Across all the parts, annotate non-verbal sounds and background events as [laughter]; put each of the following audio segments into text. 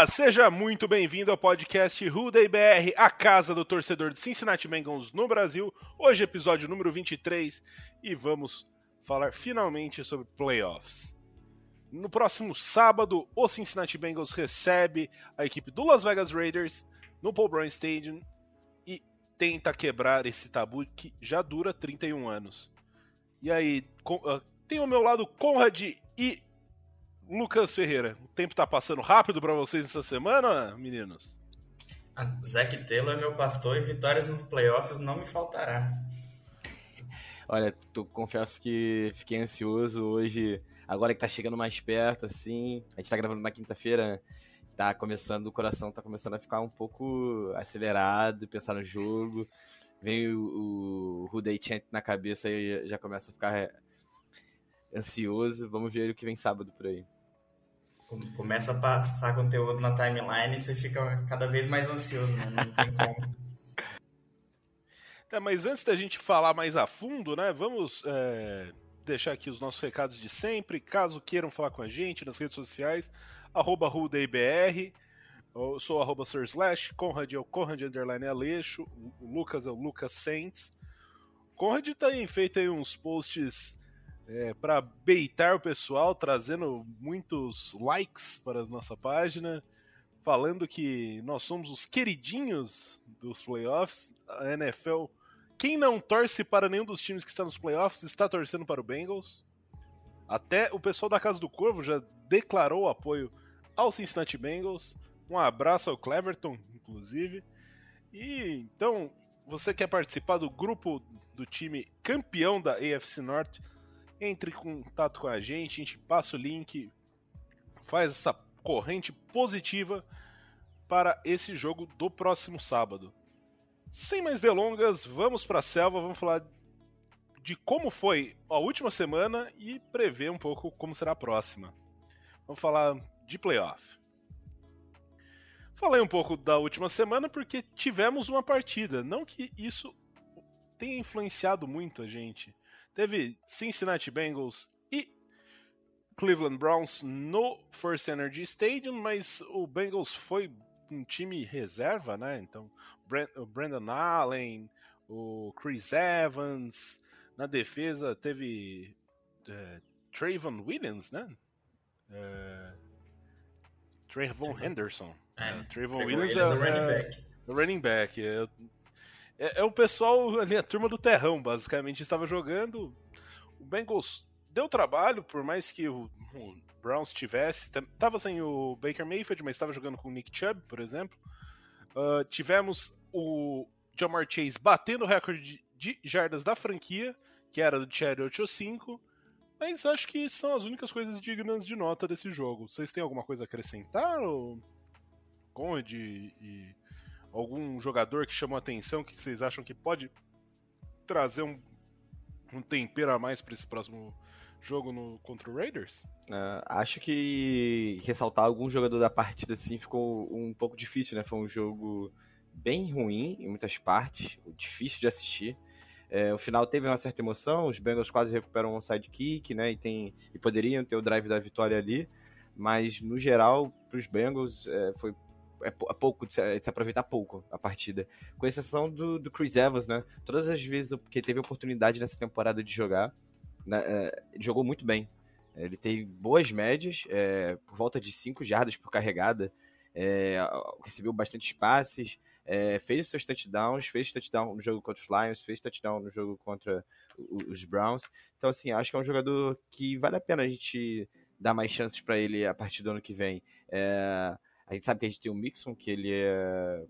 Olá, seja muito bem-vindo ao podcast Ruday BR, a casa do torcedor de Cincinnati Bengals no Brasil. Hoje episódio número 23 e vamos falar finalmente sobre playoffs. No próximo sábado, o Cincinnati Bengals recebe a equipe do Las Vegas Raiders no Paul Brown Stadium e tenta quebrar esse tabu que já dura 31 anos. E aí, uh, tem ao meu lado Conrad e Lucas Ferreira, o tempo tá passando rápido para vocês essa semana, meninos? A Zac Taylor é meu pastor e vitórias nos playoffs não me faltará. Olha, tu confesso que fiquei ansioso hoje, agora que tá chegando mais perto, assim. A gente tá gravando na quinta-feira, tá começando, o coração tá começando a ficar um pouco acelerado, pensar no jogo. Vem o, o Ruday Chant na cabeça e já começa a ficar ansioso. Vamos ver o que vem sábado por aí começa a passar conteúdo na timeline e você fica cada vez mais ansioso, né? não tem como. É, [laughs] mas antes da gente falar mais a fundo, né, vamos é, deixar aqui os nossos recados de sempre. Caso queiram falar com a gente nas redes sociais, arroba RudeIBR, eu sou arroba Slash, Conrad é o Conrad Underline Aleixo, o Lucas é o Lucas Saints. Conrad tem feito aí uns posts é, para beitar o pessoal, trazendo muitos likes para a nossa página, falando que nós somos os queridinhos dos playoffs. A NFL, quem não torce para nenhum dos times que está nos playoffs, está torcendo para o Bengals. Até o pessoal da Casa do Corvo já declarou apoio ao Cincinnati Bengals. Um abraço ao Cleverton, inclusive. E então, você quer participar do grupo do time campeão da AFC Norte? Entre em contato com a gente, a gente passa o link, faz essa corrente positiva para esse jogo do próximo sábado. Sem mais delongas, vamos para a selva, vamos falar de como foi a última semana e prever um pouco como será a próxima. Vamos falar de playoff. Falei um pouco da última semana porque tivemos uma partida, não que isso tenha influenciado muito a gente, Teve Cincinnati Bengals e Cleveland Browns no First Energy Stadium, mas o Bengals foi um time reserva, né? Então, o Brandon Allen, o Chris Evans, na defesa teve é, Trayvon Williams, né? É, Trayvon Henderson. É, é, Trayvon Williams é, o running back. O running back. É, é, é, o pessoal ali, a turma do terrão, basicamente, estava jogando. O Bengals deu trabalho, por mais que o, o Browns tivesse. Tava sem o Baker Mayfield, mas estava jogando com o Nick Chubb, por exemplo. Uh, tivemos o Jamar Chase batendo o recorde de, de jardas da franquia, que era do Cherry 85. Mas acho que são as únicas coisas dignas de nota desse jogo. Vocês têm alguma coisa a acrescentar? Ou... Conde e algum jogador que chamou atenção que vocês acham que pode trazer um, um tempero a mais para esse próximo jogo no, contra o Raiders? Uh, acho que ressaltar algum jogador da partida assim ficou um pouco difícil, né? Foi um jogo bem ruim em muitas partes, difícil de assistir. É, o final teve uma certa emoção, os Bengals quase recuperam um sidekick, né? E, tem, e poderiam ter o drive da vitória ali, mas no geral, para os Bengals, é, foi é, é pouco, de se, de se, aproveitar pouco a partida. Com exceção do, do Chris Evans, né? Todas as vezes que teve oportunidade nessa temporada de jogar, né, é, jogou muito bem. Ele tem boas médias, é, por volta de 5 jardas por carregada, é, recebeu bastante passes, é, fez seus touchdowns, fez touchdown no jogo contra os Lions, fez touchdown no jogo contra os Browns. Então, assim, acho que é um jogador que vale a pena a gente dar mais chances para ele a partir do ano que vem. É, a gente sabe que a gente tem o Mixon, que ele é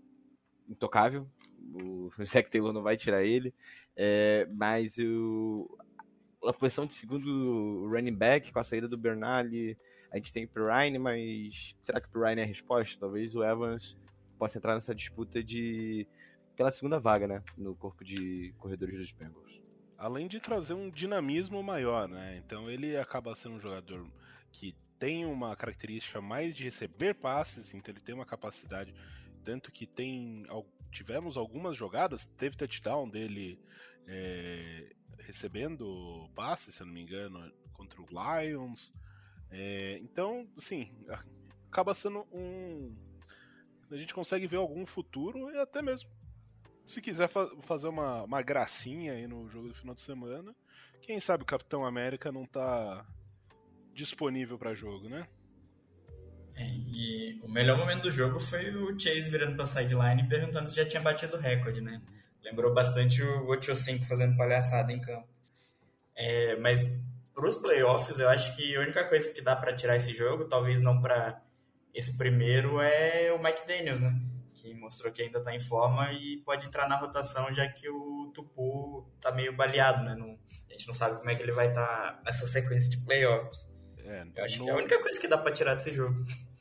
intocável. O [laughs] Zac Taylor não vai tirar ele. É, mas o, a posição de segundo running back, com a saída do Bernali, a gente tem o Pirine, mas será que o Pirine é a resposta? Talvez o Evans possa entrar nessa disputa de pela segunda vaga, né? No corpo de corredores dos Bengals. além de trazer um dinamismo maior, né? Então ele acaba sendo um jogador que tem uma característica mais de receber passes, então ele tem uma capacidade, tanto que tem tivemos algumas jogadas, teve touchdown dele é, recebendo passes, se eu não me engano, contra o Lions. É, então, assim, [laughs] acaba sendo um. A gente consegue ver algum futuro e até mesmo se quiser fa fazer uma, uma gracinha aí no jogo do final de semana, quem sabe o Capitão América não tá disponível para jogo, né? É, e o melhor momento do jogo foi o Chase virando pra sideline e perguntando se já tinha batido o recorde, né? Lembrou bastante o Ocho 5 fazendo palhaçada em campo. É, mas pros playoffs, eu acho que a única coisa que dá para tirar esse jogo, talvez não para esse primeiro, é o Mike Daniels, né? Que mostrou que ainda tá em forma e pode entrar na rotação, já que o Tupu tá meio baleado, né? Não, a gente não sabe como é que ele vai estar tá nessa sequência de playoffs. É, Eu acho no... que é a única coisa que dá para tirar desse jogo. [laughs]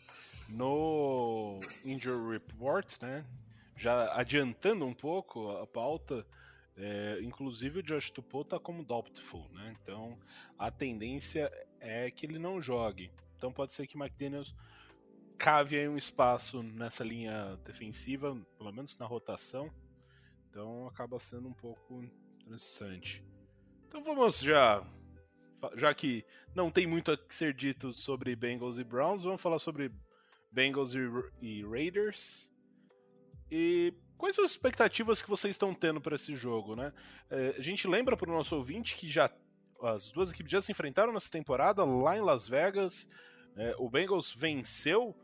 No Injury Report, né? Já adiantando um pouco a pauta, é, inclusive o Josh Tupou tá como doubtful, né? Então a tendência é que ele não jogue. Então pode ser que McDaniels cave aí um espaço nessa linha defensiva, pelo menos na rotação. Então acaba sendo um pouco interessante. Então vamos já já que não tem muito a ser dito sobre Bengals e Browns, vamos falar sobre Bengals e, Raiders. E quais são as expectativas que vocês estão tendo para esse jogo, né? É, a gente lembra para o nosso ouvinte que já as duas equipes já se enfrentaram nessa temporada lá em Las Vegas. É, o Bengals venceu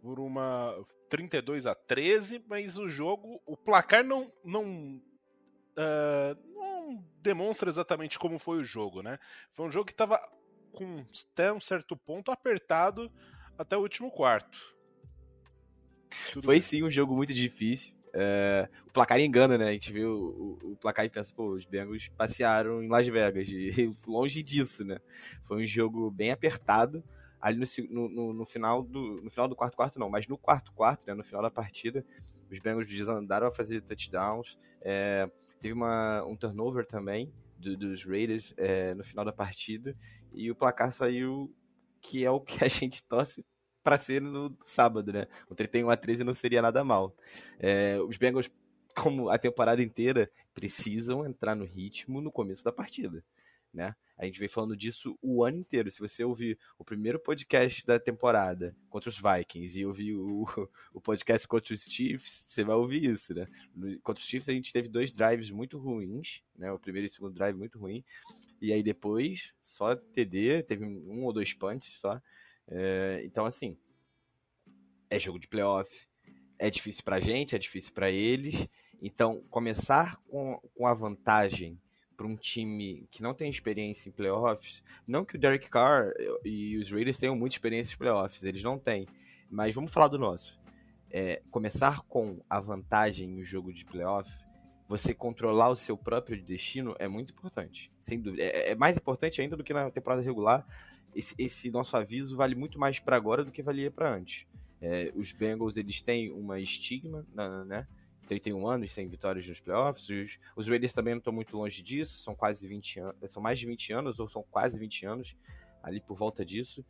por uma 32 a 13, mas o jogo, o placar não não, uh, não demonstra exatamente como foi o jogo, né? Foi um jogo que estava com até um certo ponto apertado até o último quarto. Tudo foi bem. sim um jogo muito difícil. É, o placar engana, né? A gente vê o, o, o, placar e pensa, pô, os Bengals passearam em Las Vegas. E [laughs] longe disso, né? Foi um jogo bem apertado. Ali no, no, no final do no final do quarto quarto não, mas no quarto quarto, né, no final da partida, os Bengals desandaram a fazer touchdowns. É, teve uma, um turnover também do, dos Raiders é, no final da partida e o placar saiu que é o que a [laughs] gente torce para ser no sábado, né? O 31 a 13 não seria nada mal. É, os Bengals, como a temporada inteira, precisam entrar no ritmo no começo da partida, né? A gente vem falando disso o ano inteiro. Se você ouvir o primeiro podcast da temporada contra os Vikings e ouvir o, [laughs] o podcast contra os Chiefs, você vai ouvir isso, né? Contra os Chiefs a gente teve dois drives muito ruins, né? O primeiro e o segundo drive muito ruim. E aí depois, só TD, teve um ou dois punts só. É, então, assim, é jogo de playoff, é difícil pra gente, é difícil para eles. Então, começar com, com a vantagem para um time que não tem experiência em playoffs, não que o Derek Carr e os Raiders tenham muita experiência em playoffs, eles não têm. Mas vamos falar do nosso. É, começar com a vantagem no jogo de playoff, você controlar o seu próprio destino é muito importante. Sem dúvida. É, é mais importante ainda do que na temporada regular. Esse, esse nosso aviso vale muito mais para agora do que valia para antes. É, os Bengals eles têm uma estigma, né? 31 anos sem vitórias nos playoffs. Os, os Raiders também não estão muito longe disso, são quase 20 anos, são mais de 20 anos ou são quase 20 anos ali por volta disso.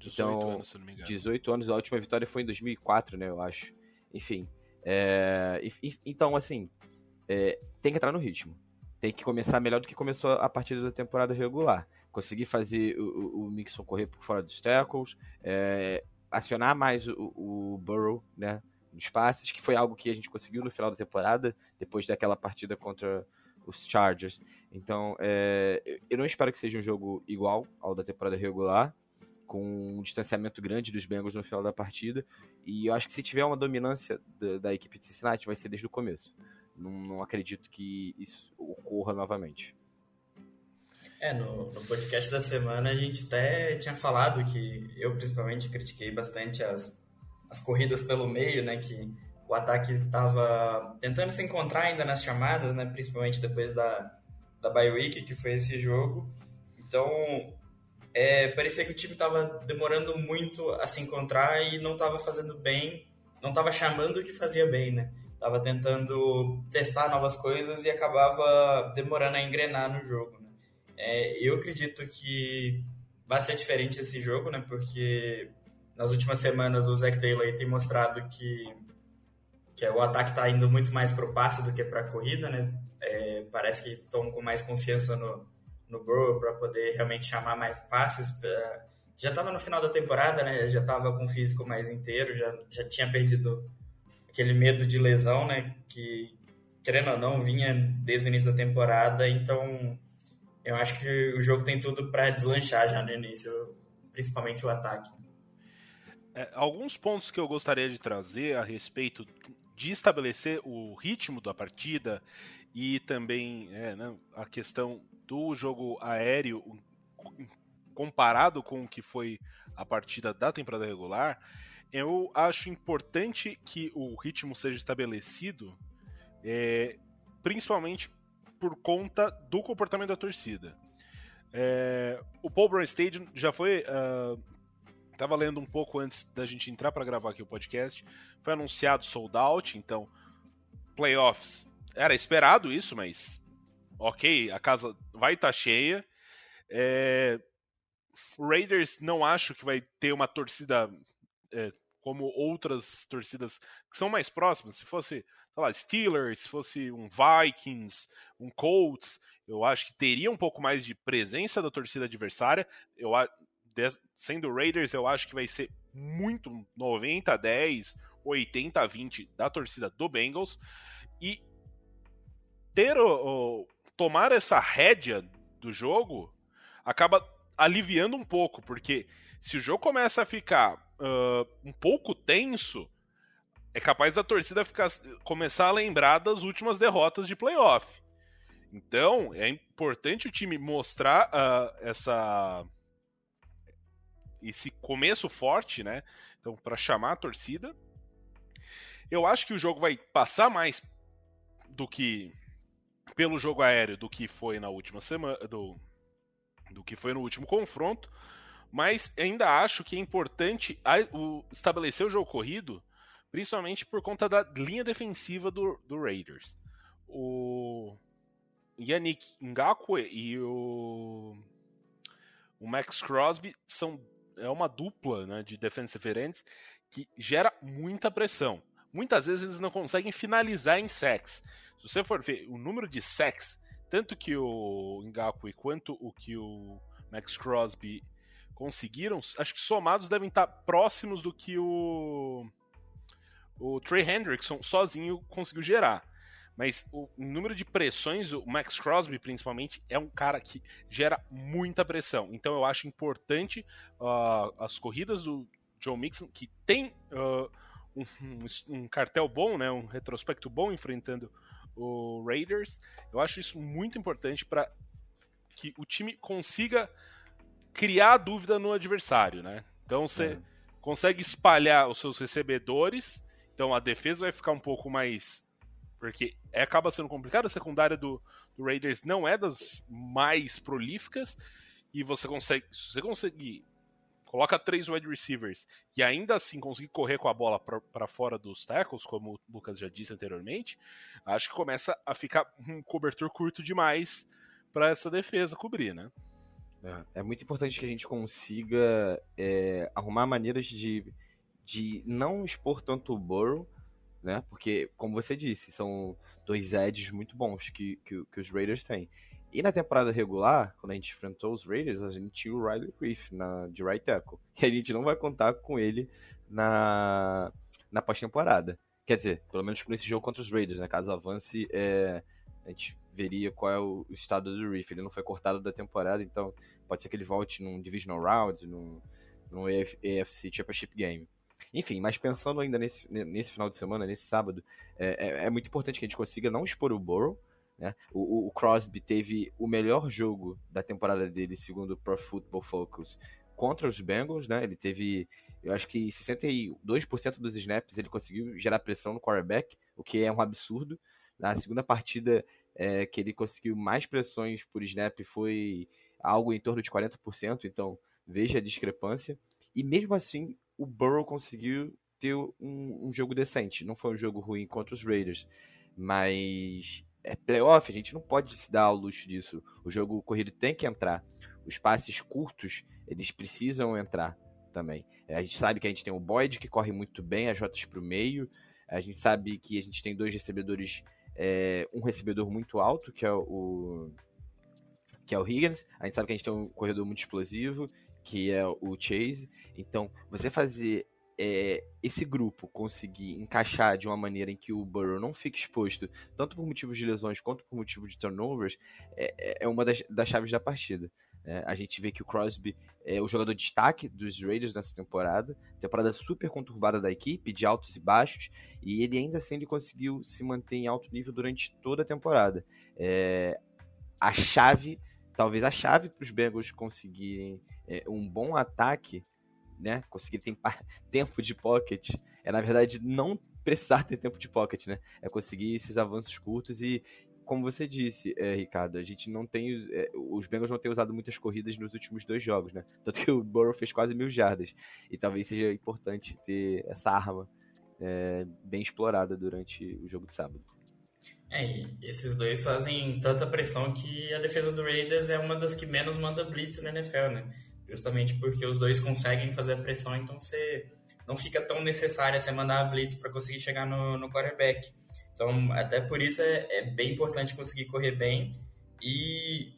18 então, anos, se não me engano. 18 anos, a última vitória foi em 2004, né, eu acho. Enfim, é, então assim, é, tem que entrar no ritmo. Tem que começar melhor do que começou a partir da temporada regular. Conseguir fazer o, o, Mixon correr por fora dos tackles, é, acionar mais o, o Burrow, né? Nos passes, que foi algo que a gente conseguiu no final da temporada, depois daquela partida contra os Chargers. Então, é, eu não espero que seja um jogo igual ao da temporada regular, com um distanciamento grande dos Bengals no final da partida. E eu acho que se tiver uma dominância da, da equipe de Cincinnati, vai ser desde o começo. Não, não acredito que isso ocorra novamente. É, no, no, podcast da semana a gente até tinha falado que eu principalmente critiquei bastante as, as corridas pelo meio, né? Que o ataque estava tentando se encontrar ainda nas chamadas, né? Principalmente depois da, da bye week, que foi esse jogo. Então, é, parecia que o time estava demorando muito a se encontrar e não estava fazendo bem, não estava chamando o que fazia bem, né? Tava tentando testar novas coisas e acabava demorando a engrenar no jogo. Né? É, eu acredito que vai ser diferente esse jogo, né? Porque nas últimas semanas o Zach Taylor tem mostrado que, que o ataque está indo muito mais para o passe do que para a corrida, né? É, parece que estão com mais confiança no, no Burrow para poder realmente chamar mais passes. Pra... Já estava no final da temporada, né? Já estava com o físico mais inteiro, já, já tinha perdido aquele medo de lesão, né? Que, querendo ou não, vinha desde o início da temporada. Então, eu acho que o jogo tem tudo para deslanchar já no início, principalmente o ataque. É, alguns pontos que eu gostaria de trazer a respeito de estabelecer o ritmo da partida e também é, né, a questão do jogo aéreo comparado com o que foi a partida da temporada regular, eu acho importante que o ritmo seja estabelecido, é, principalmente por conta do comportamento da torcida. É, o Paul Brown Stadium já foi. Uh, tava lendo um pouco antes da gente entrar para gravar aqui o podcast. Foi anunciado sold out, então playoffs. Era esperado isso, mas ok, a casa vai estar tá cheia. É, Raiders não acho que vai ter uma torcida é, como outras torcidas que são mais próximas. Se fosse, sei lá, Steelers, se fosse um Vikings, um Colts, eu acho que teria um pouco mais de presença da torcida adversária. Eu sendo Raiders, eu acho que vai ser muito 90 a 10, 80 a 20 da torcida do Bengals e ter o, o tomar essa rédea do jogo acaba aliviando um pouco, porque se o jogo começa a ficar uh, um pouco tenso, é capaz da torcida ficar, começar a lembrar das últimas derrotas de playoff. Então, é importante o time mostrar uh, essa esse começo forte, né? Então, para chamar a torcida. Eu acho que o jogo vai passar mais do que pelo jogo aéreo do que foi na última semana do, do que foi no último confronto, mas ainda acho que é importante a, o, estabelecer o jogo corrido, principalmente por conta da linha defensiva do, do Raiders. O Yannick Ngakwe e o, o Max Crosby são é uma dupla né, de defensive ends que gera muita pressão. Muitas vezes eles não conseguem finalizar em sacks. Se você for ver o número de sacks, tanto que o Ngakwe quanto o que o Max Crosby conseguiram, acho que somados devem estar próximos do que o o Trey Hendrickson sozinho conseguiu gerar. Mas o número de pressões, o Max Crosby principalmente, é um cara que gera muita pressão. Então eu acho importante uh, as corridas do Joe Mixon, que tem uh, um, um, cartel bom, né, um retrospecto bom enfrentando o Raiders. Eu acho isso muito importante para que o time consiga criar dúvida no adversário, né? Então você é. consegue espalhar os seus recebedores, então a defesa vai ficar um pouco mais porque acaba sendo complicado, a secundária do, do, Raiders não é das mais prolíficas, e você consegue, se você conseguir coloca três wide receivers e ainda assim conseguir correr com a bola para fora dos tackles, como o Lucas já disse anteriormente, acho que começa a ficar um cobertor curto demais para essa defesa cobrir, né? É, é, muito importante que a gente consiga é, arrumar maneiras de, de não expor tanto o Burrow, né? Porque, como você disse, são dois edges muito bons que, que, que os Raiders têm. E na temporada regular, quando a gente enfrentou os Raiders, a gente tinha o Riley Reef na, de right tackle. [laughs] E a gente não vai contar com ele na, na pós-temporada. Quer dizer, pelo menos nesse jogo contra os Raiders, né? Caso avance, é, a gente veria qual é o, estado do Reef. Ele não foi cortado da temporada, então pode ser que ele volte num Divisional Round, num, num AFC Championship Game. Enfim, mas pensando ainda nesse, nesse final de semana, nesse sábado, é, é, é muito importante que a gente consiga não expor o Burrow, né? O, o, Crosby teve o melhor jogo da temporada dele, segundo o Pro Football Focus, contra os Bengals, né? Ele teve, eu acho que 62% dos snaps ele conseguiu gerar pressão no quarterback, o que é um absurdo. Na segunda partida é, que ele conseguiu mais pressões por snap foi algo em torno de 40%, então veja a discrepância. E mesmo assim, o Burrow conseguiu ter um, um jogo decente. Não foi um jogo ruim contra os Raiders, mas é playoff, a gente não pode se dar ao luxo disso. O jogo corrido tem que entrar. Os passes curtos, eles precisam entrar também. É, a gente sabe que a gente tem o Boyd, que corre muito bem, as rotas para o meio. A gente sabe que a gente tem dois recebedores, é, um recebedor muito alto, que é o que é o Higgins. A gente sabe que a gente tem um corredor muito explosivo, que é o Chase. Então, você fazer é, esse grupo conseguir encaixar de uma maneira em que o Burrow não fique exposto, tanto por motivos de lesões quanto por motivos de turnovers, é, é, é uma das, das chaves da partida. É, a gente vê que o Crosby é o jogador de destaque dos Raiders nessa temporada, temporada super conturbada da equipe, de altos e baixos, e ele ainda assim ele conseguiu se manter em alto nível durante toda a temporada. É, a chave, talvez a chave para os Bengals conseguirem é, um bom ataque, né, conseguir ter [laughs] tempo de pocket, é na verdade não precisar ter tempo de pocket, né? É conseguir esses avanços curtos e, como você disse, é, Ricardo, a gente não tem. É, os Bengals não têm usado muitas corridas nos últimos dois jogos, né? Tanto que o Burrow fez quase mil jardas. E talvez seja importante ter essa arma é, bem explorada durante o jogo de sábado. É, esses dois fazem tanta pressão que a defesa do Raiders é uma das que menos manda blitz na NFL, né? Justamente porque os dois conseguem fazer a pressão, então você não fica tão necessária você mandar a blitz para conseguir chegar no, no quarterback. Então, até por isso é, é bem importante conseguir correr bem e,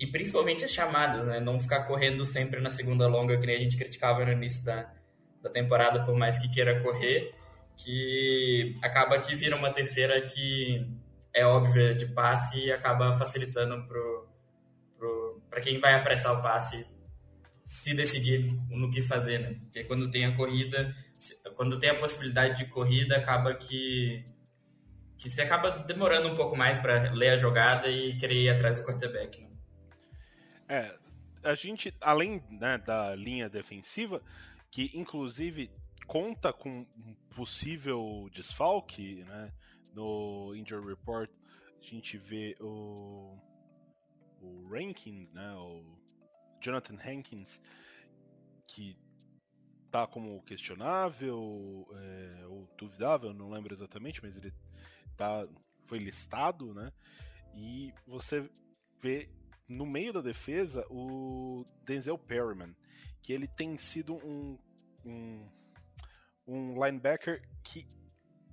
e principalmente as chamadas, né? Não ficar correndo sempre na segunda longa, que nem a gente criticava no início da, da temporada, por mais que queira correr, que acaba que vira uma terceira que é óbvia de passe e acaba facilitando para quem vai apressar o passe se decidir no que fazer, né? Porque quando tem a corrida, quando tem a possibilidade de corrida, acaba que que você acaba demorando um pouco mais para ler a jogada e querer ir atrás do quarterback. Né? É, a gente, além né, da linha defensiva, que inclusive conta com um possível desfalque, né? No injury report a gente vê o, o Rankins, né? O Jonathan Hankins, que tá como questionável é, ou duvidável, não lembro exatamente, mas ele tá, foi listado, né? E você vê no meio da defesa o Denzel Perryman, que ele tem sido um, um, um linebacker que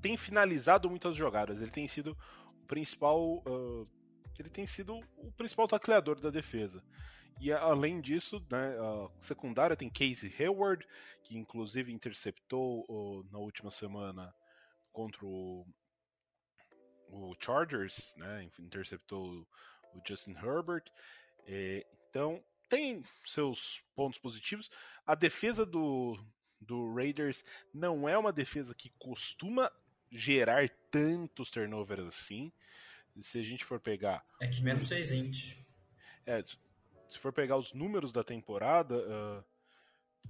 tem finalizado muitas jogadas. Ele tem sido o principal. Uh, ele tem sido o principal tacleador da defesa. E além disso, né, a secundária tem Casey Hayward, que inclusive interceptou na última semana contra o o Chargers, né, interceptou o Justin Herbert. É, então, tem seus pontos positivos. A defesa do, do Raiders não é uma defesa que costuma gerar tantos turnovers assim. Se a gente for pegar. É que menos 6 int. É, se for pegar os números da temporada, uh,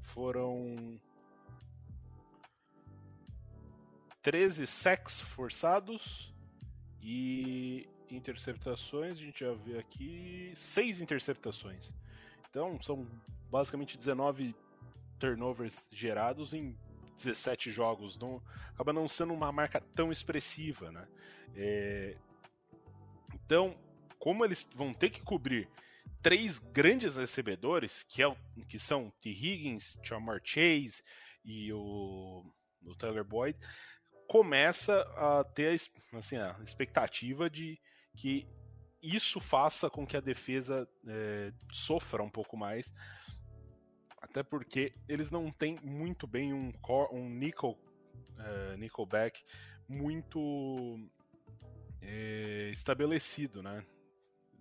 foram 13 sacks forçados e interceptações, a gente já vê aqui seis interceptações. Então são basicamente 19 turnovers gerados em 17 jogos. Não, acaba não sendo uma marca tão expressiva, né? É, então, como eles vão ter que cobrir três grandes recebedores, que, é, que são T. Higgins, Chamar Chase e o, o Tyler Boyd, começa a ter assim, a expectativa de que isso faça com que a defesa é, sofra um pouco mais. Até porque eles não têm muito bem um, um nickel, é, nickelback muito é, estabelecido, né?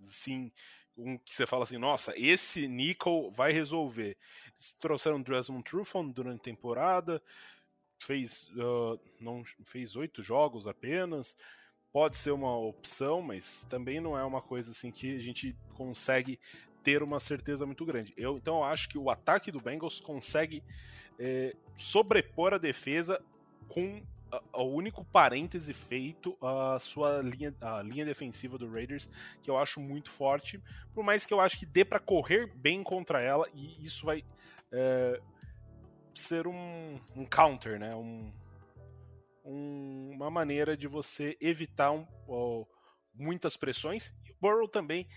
Sim, um que você fala assim, nossa, esse nickel vai resolver. Eles trouxeram Desmond Trufant durante a temporada, fez uh, não fez oito jogos apenas pode ser uma opção mas também não é uma coisa assim que a gente consegue ter uma certeza muito grande eu então eu acho que o ataque do Bengals consegue é, sobrepor a defesa com o único parêntese feito a sua linha, a linha defensiva do Raiders, que eu acho muito forte, por mais que eu acho que dê para correr bem contra ela, e isso vai é, ser um, um counter, né? Um, um, uma maneira de você evitar um, muitas pressões. Burrow também,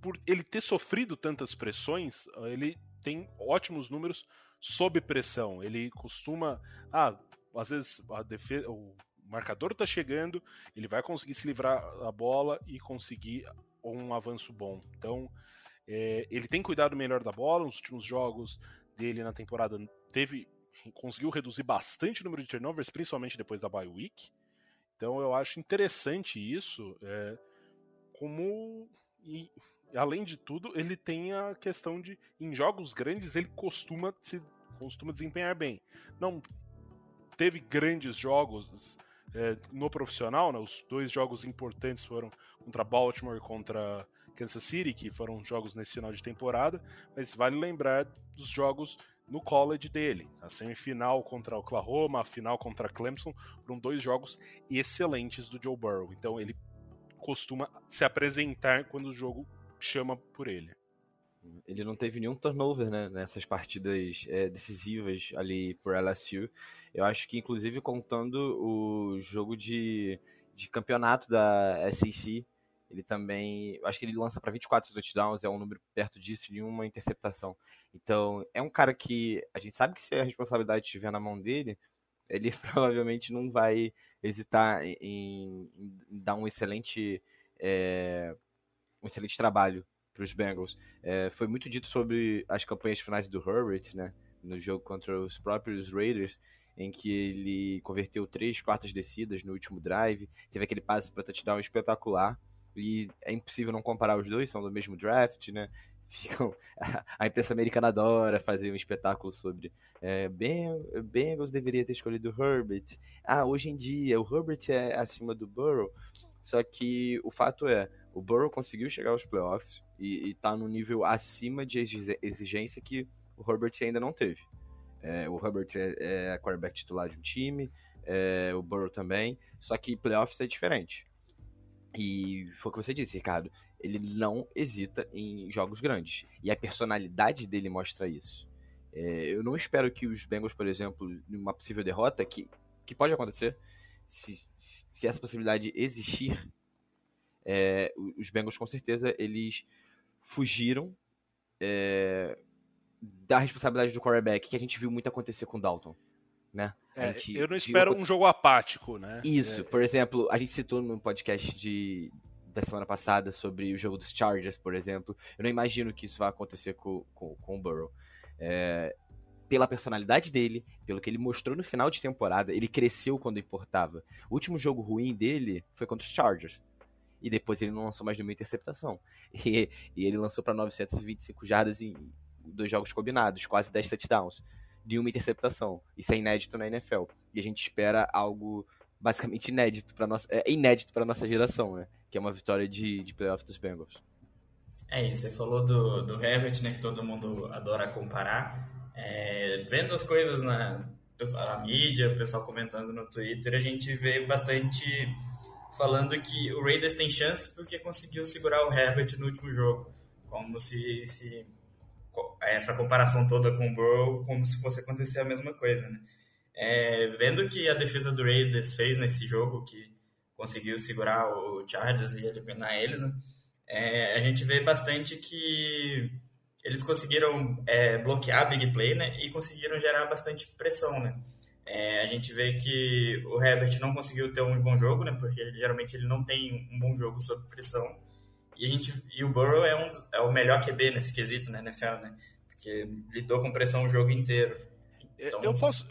por ele ter sofrido tantas pressões, ele tem ótimos números sob pressão. Ele costuma. Ah, às vezes a defesa, o marcador está chegando, ele vai conseguir se livrar da bola e conseguir um avanço bom. Então, é, ele tem cuidado melhor da bola. Nos últimos jogos dele na temporada, teve conseguiu reduzir bastante o número de turnovers, principalmente depois da bye week. Então, eu acho interessante isso. É, como e, além de tudo, ele tem a questão de em jogos grandes ele costuma se costuma desempenhar bem. Não teve grandes jogos é, no profissional, né? os dois jogos importantes foram contra Baltimore e contra Kansas City, que foram jogos nesse final de temporada, mas vale lembrar dos jogos no college dele. A semifinal contra Oklahoma, a final contra Clemson, foram dois jogos excelentes do Joe Burrow. Então ele costuma se apresentar quando o jogo chama por ele. Ele não teve nenhum turnover né, nessas partidas é, decisivas ali por LSU. Eu acho que, inclusive, contando o jogo de, de campeonato da SEC, ele também. Acho que ele lança para 24 touchdowns, é um número perto disso, de uma interceptação. Então, é um cara que a gente sabe que se a responsabilidade estiver na mão dele, ele [laughs] provavelmente não vai hesitar em, em dar um excelente. É, um excelente trabalho para os Bengals. É, foi muito dito sobre as campanhas finais do Herbert, né? No jogo contra os próprios Raiders, em que ele converteu três quartas descidas no último drive, teve aquele passe para touchdown espetacular. E é impossível não comparar os dois, são do mesmo draft, né? Ficam, [laughs] a imprensa americana adora fazer um espetáculo sobre é, Bengals deveria ter escolhido o Herbert. Ah, hoje em dia o Herbert é acima do Burrow. Só que o fato é, o Burrow conseguiu chegar aos playoffs e, está no nível acima de exigência que o Herbert ainda não teve. É, o Herbert é, é quarterback titular de um time, é, o Burrow também, só que playoffs é diferente. E foi o que você disse, Ricardo. Ele não hesita em jogos grandes. E a personalidade dele mostra isso. É, eu não espero que os Bengals, por exemplo, numa possível derrota, que, que pode acontecer, se, se essa possibilidade existir, é, os Bengals com certeza eles fugiram é, da responsabilidade do quarterback, que a gente viu muito acontecer com o Dalton. Né? É, eu não espero um jogo apático, né? Isso, é. por exemplo, a gente citou no podcast de, da semana passada sobre o jogo dos Chargers, por exemplo. Eu não imagino que isso vai acontecer com, com, com o Burrow. É, pela personalidade dele, pelo que ele mostrou no final de temporada, ele cresceu quando importava. O último jogo ruim dele foi contra os Chargers e depois ele não lançou mais nenhuma interceptação. [laughs] E, e ele lançou para 925 jardas em dois jogos combinados, quase 10 touchdowns, de uma interceptação. Isso é inédito na NFL. E a gente espera algo basicamente inédito para nossa é inédito para nossa geração, né? Que é uma vitória de, de playoff dos Bengals. É isso, você falou do, do Herbert, né, que todo mundo adora comparar. É, vendo as coisas na a mídia, o pessoal comentando no Twitter, a gente vê bastante falando que o Raiders tem chance porque conseguiu segurar o Herbert no último jogo. Como se, se essa comparação toda com o Burrow, como se fosse acontecer a mesma coisa, né? É, vendo que a defesa do Raiders fez nesse jogo, que conseguiu segurar o Chargers e eliminar eles, né? É, a gente vê bastante que eles conseguiram é, bloquear a big play, né? E conseguiram gerar bastante pressão, né? É, a gente vê que o Herbert não conseguiu ter um bom jogo, né? Porque ele, geralmente ele não tem um bom jogo sob pressão. E, a gente, e o Burrow é, um, é o melhor QB nesse quesito, né, NFL, né? Porque lidou com pressão o jogo inteiro. Então, eu, posso,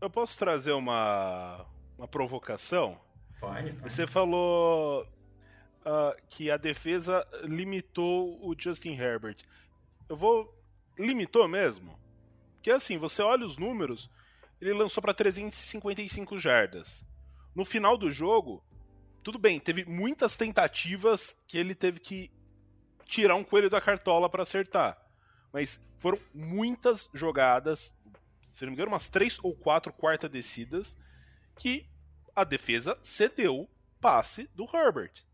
eu posso trazer uma, uma provocação? Você falou uh, que a defesa limitou o Justin Herbert. Eu vou. Limitou mesmo? Porque assim, você olha os números, ele lançou para 355 jardas. No final do jogo, tudo bem, teve muitas tentativas que ele teve que tirar um coelho da cartola para acertar. Mas foram muitas jogadas, se não me engano, umas três ou quatro quarta descidas, que a defesa cedeu passe do Herbert.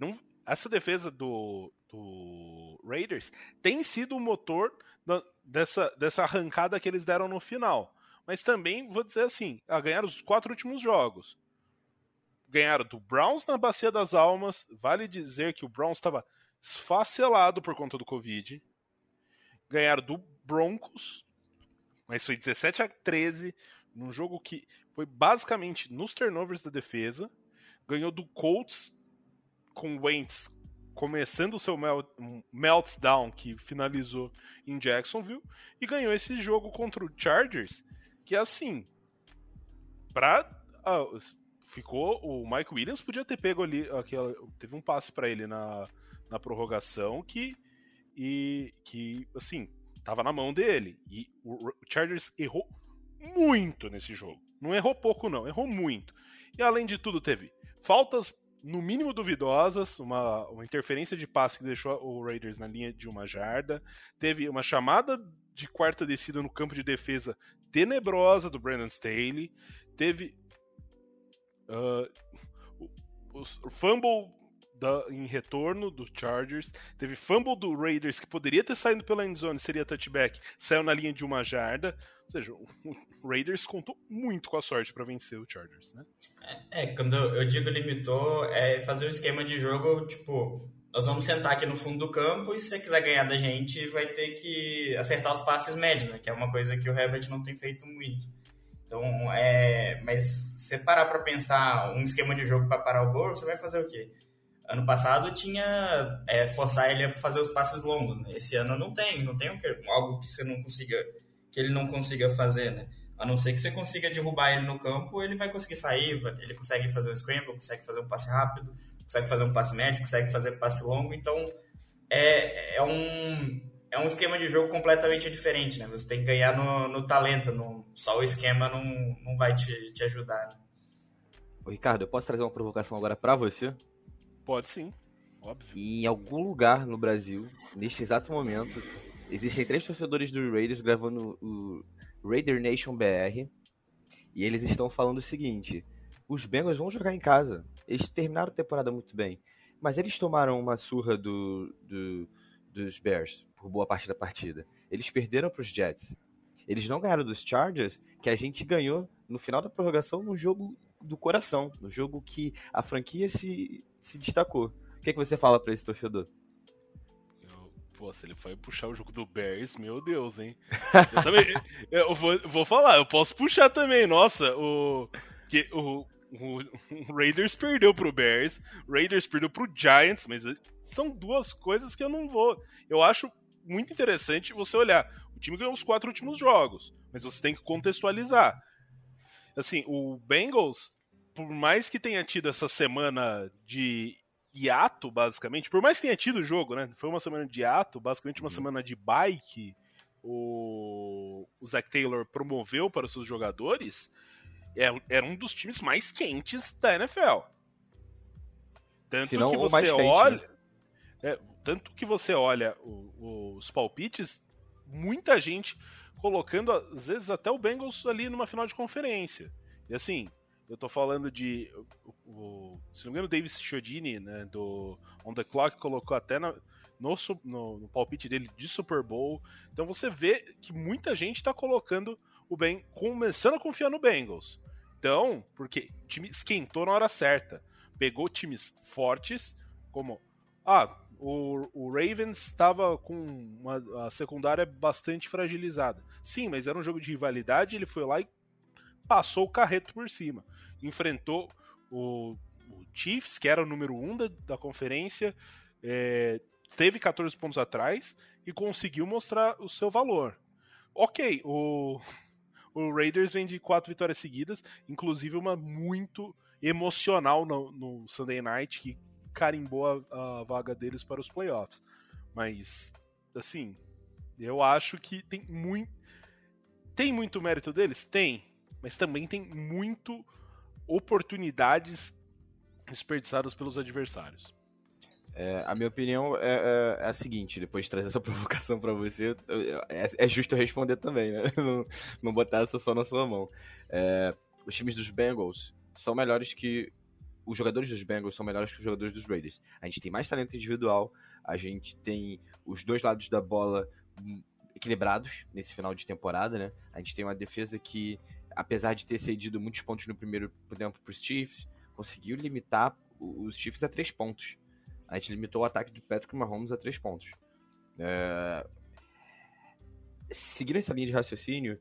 Não, essa defesa do, do Raiders tem sido o motor da, dessa, dessa arrancada que eles deram no final. mas também vou dizer assim, a ganhar os quatro últimos jogos. Ganharam do Browns na Bacia das Almas, vale dizer que o Browns estava esfacelado por conta do Covid. Ganharam do Broncos, mas foi 17 a 13, num jogo que foi basicamente nos turnovers da defesa. Ganhou do Colts com o Wentz começando o seu meltdown que finalizou em Jacksonville e ganhou esse jogo contra o Chargers, que assim, pra, ah, ficou o Mike Williams podia ter pego ali aquela, teve um passe para ele na, na prorrogação que e que assim, tava na mão dele e o Chargers errou muito nesse jogo. Não errou pouco não, errou muito. E além de tudo teve faltas no mínimo duvidosas, uma, uma interferência de passe que deixou o Raiders na linha de uma jarda, teve uma chamada de quarta descida no campo de defesa tenebrosa do Brandon Staley, teve uh, o, o, fumble da, em retorno do Chargers, teve fumble do Raiders que poderia ter saído pela endzone, seria touchback, saiu na linha de uma jarda, ou seja, o Raiders contou muito com a sorte para vencer o Chargers, né? É, é, quando eu digo limitou, é fazer um esquema de jogo, tipo, nós vamos sentar aqui no fundo do campo e se você quiser ganhar da gente, vai ter que acertar os passes médios, né? Que é uma coisa que o Herbert não tem feito muito. Então, é, mas se parar para pensar um esquema de jogo para parar o Burrow, você vai fazer o quê? Ano passado tinha é, forçar ele a fazer os passes longos, né? Esse ano não tem, não tem algo que você não consiga que ele não consiga fazer, né? A não ser que você consiga derrubar ele no campo, ele vai conseguir sair, ele consegue fazer um scramble, consegue fazer um passe rápido, consegue fazer um passe médio, consegue fazer passe longo, então é, é, um, é um esquema de jogo completamente diferente, né? Você tem que ganhar no, no talento, no, só o esquema não, não vai te, te ajudar. Né? Ricardo, eu posso trazer uma provocação agora para você? Pode sim, óbvio. E em algum lugar no Brasil, neste exato momento, Existem três torcedores do Raiders gravando o Raider Nation BR. E eles estão falando o seguinte: os Bengals vão jogar em casa. Eles terminaram a temporada muito bem. Mas eles tomaram uma surra do, do, dos Bears por boa parte da partida. Eles perderam para os Jets. Eles não ganharam dos Chargers, que a gente ganhou no final da prorrogação no jogo do coração, no jogo que a franquia se, se destacou. O que, é que você fala para esse torcedor? Pô, se ele foi puxar o jogo do Bears, meu Deus, hein? Eu também. [laughs] eu vou, vou falar, eu posso puxar também. Nossa, o. Que, o, o, o Raiders perdeu pro Bears, Raiders perdeu pro Giants, mas são duas coisas que eu não vou. Eu acho muito interessante você olhar. O time ganhou os quatro últimos jogos, mas você tem que contextualizar. Assim, o Bengals, por mais que tenha tido essa semana de hiato, basicamente. Por mais que tenha tido o jogo, né? Foi uma semana de hiato, basicamente uma uhum. semana de bike. O, o Zach Taylor promoveu para os seus jogadores. Era, é, era um dos times mais quentes da NFL. Tanto não, que você olha. Quente, né? é, tanto que você olha o, os palpites, muita gente colocando, às vezes, até o Bengals ali numa final de conferência. E assim, eu tô falando de. O, o, se não me engano, o Davis Chiodini, né, do On the Clock, colocou até na, no, no, no, palpite dele de Super Bowl. Então você vê que muita gente tá colocando o Ben, começando a confiar no Bengals. Então, porque o time esquentou na hora certa. Pegou times fortes, como. Ah, o, o Ravens estava com uma, a secundária bastante fragilizada. Sim, mas era um jogo de rivalidade, ele foi lá e passou o carreto por cima. Enfrentou o, o Chiefs, que era o número 1 um da, da conferência, é, teve 14 pontos atrás e conseguiu mostrar o seu valor. Ok, o, [laughs] o Raiders vem de quatro vitórias seguidas, inclusive uma muito emocional no, no Sunday Night, que carimbou a, a vaga deles para os playoffs. Mas, assim, eu acho que tem muito. Tem muito mérito deles? Tem mas também tem muito oportunidades desperdiçadas pelos adversários. É, a minha opinião é, é, é, a seguinte, depois de trazer essa [laughs] provocação para você, é, é, justo responder também, né? [laughs] Não, não, botar essa só na sua mão. É, os times dos Bengals são melhores que. Os jogadores dos Bengals são melhores que os jogadores dos Raiders. A gente tem mais talento individual, a gente tem os dois lados da bola equilibrados nesse final de temporada, né? A gente tem uma defesa que, apesar de ter cedido muitos pontos no primeiro tempo para os Chiefs, conseguiu limitar os Chiefs a três pontos. A gente limitou o ataque do Patrick Mahomes a três pontos. É... Seguindo essa linha de raciocínio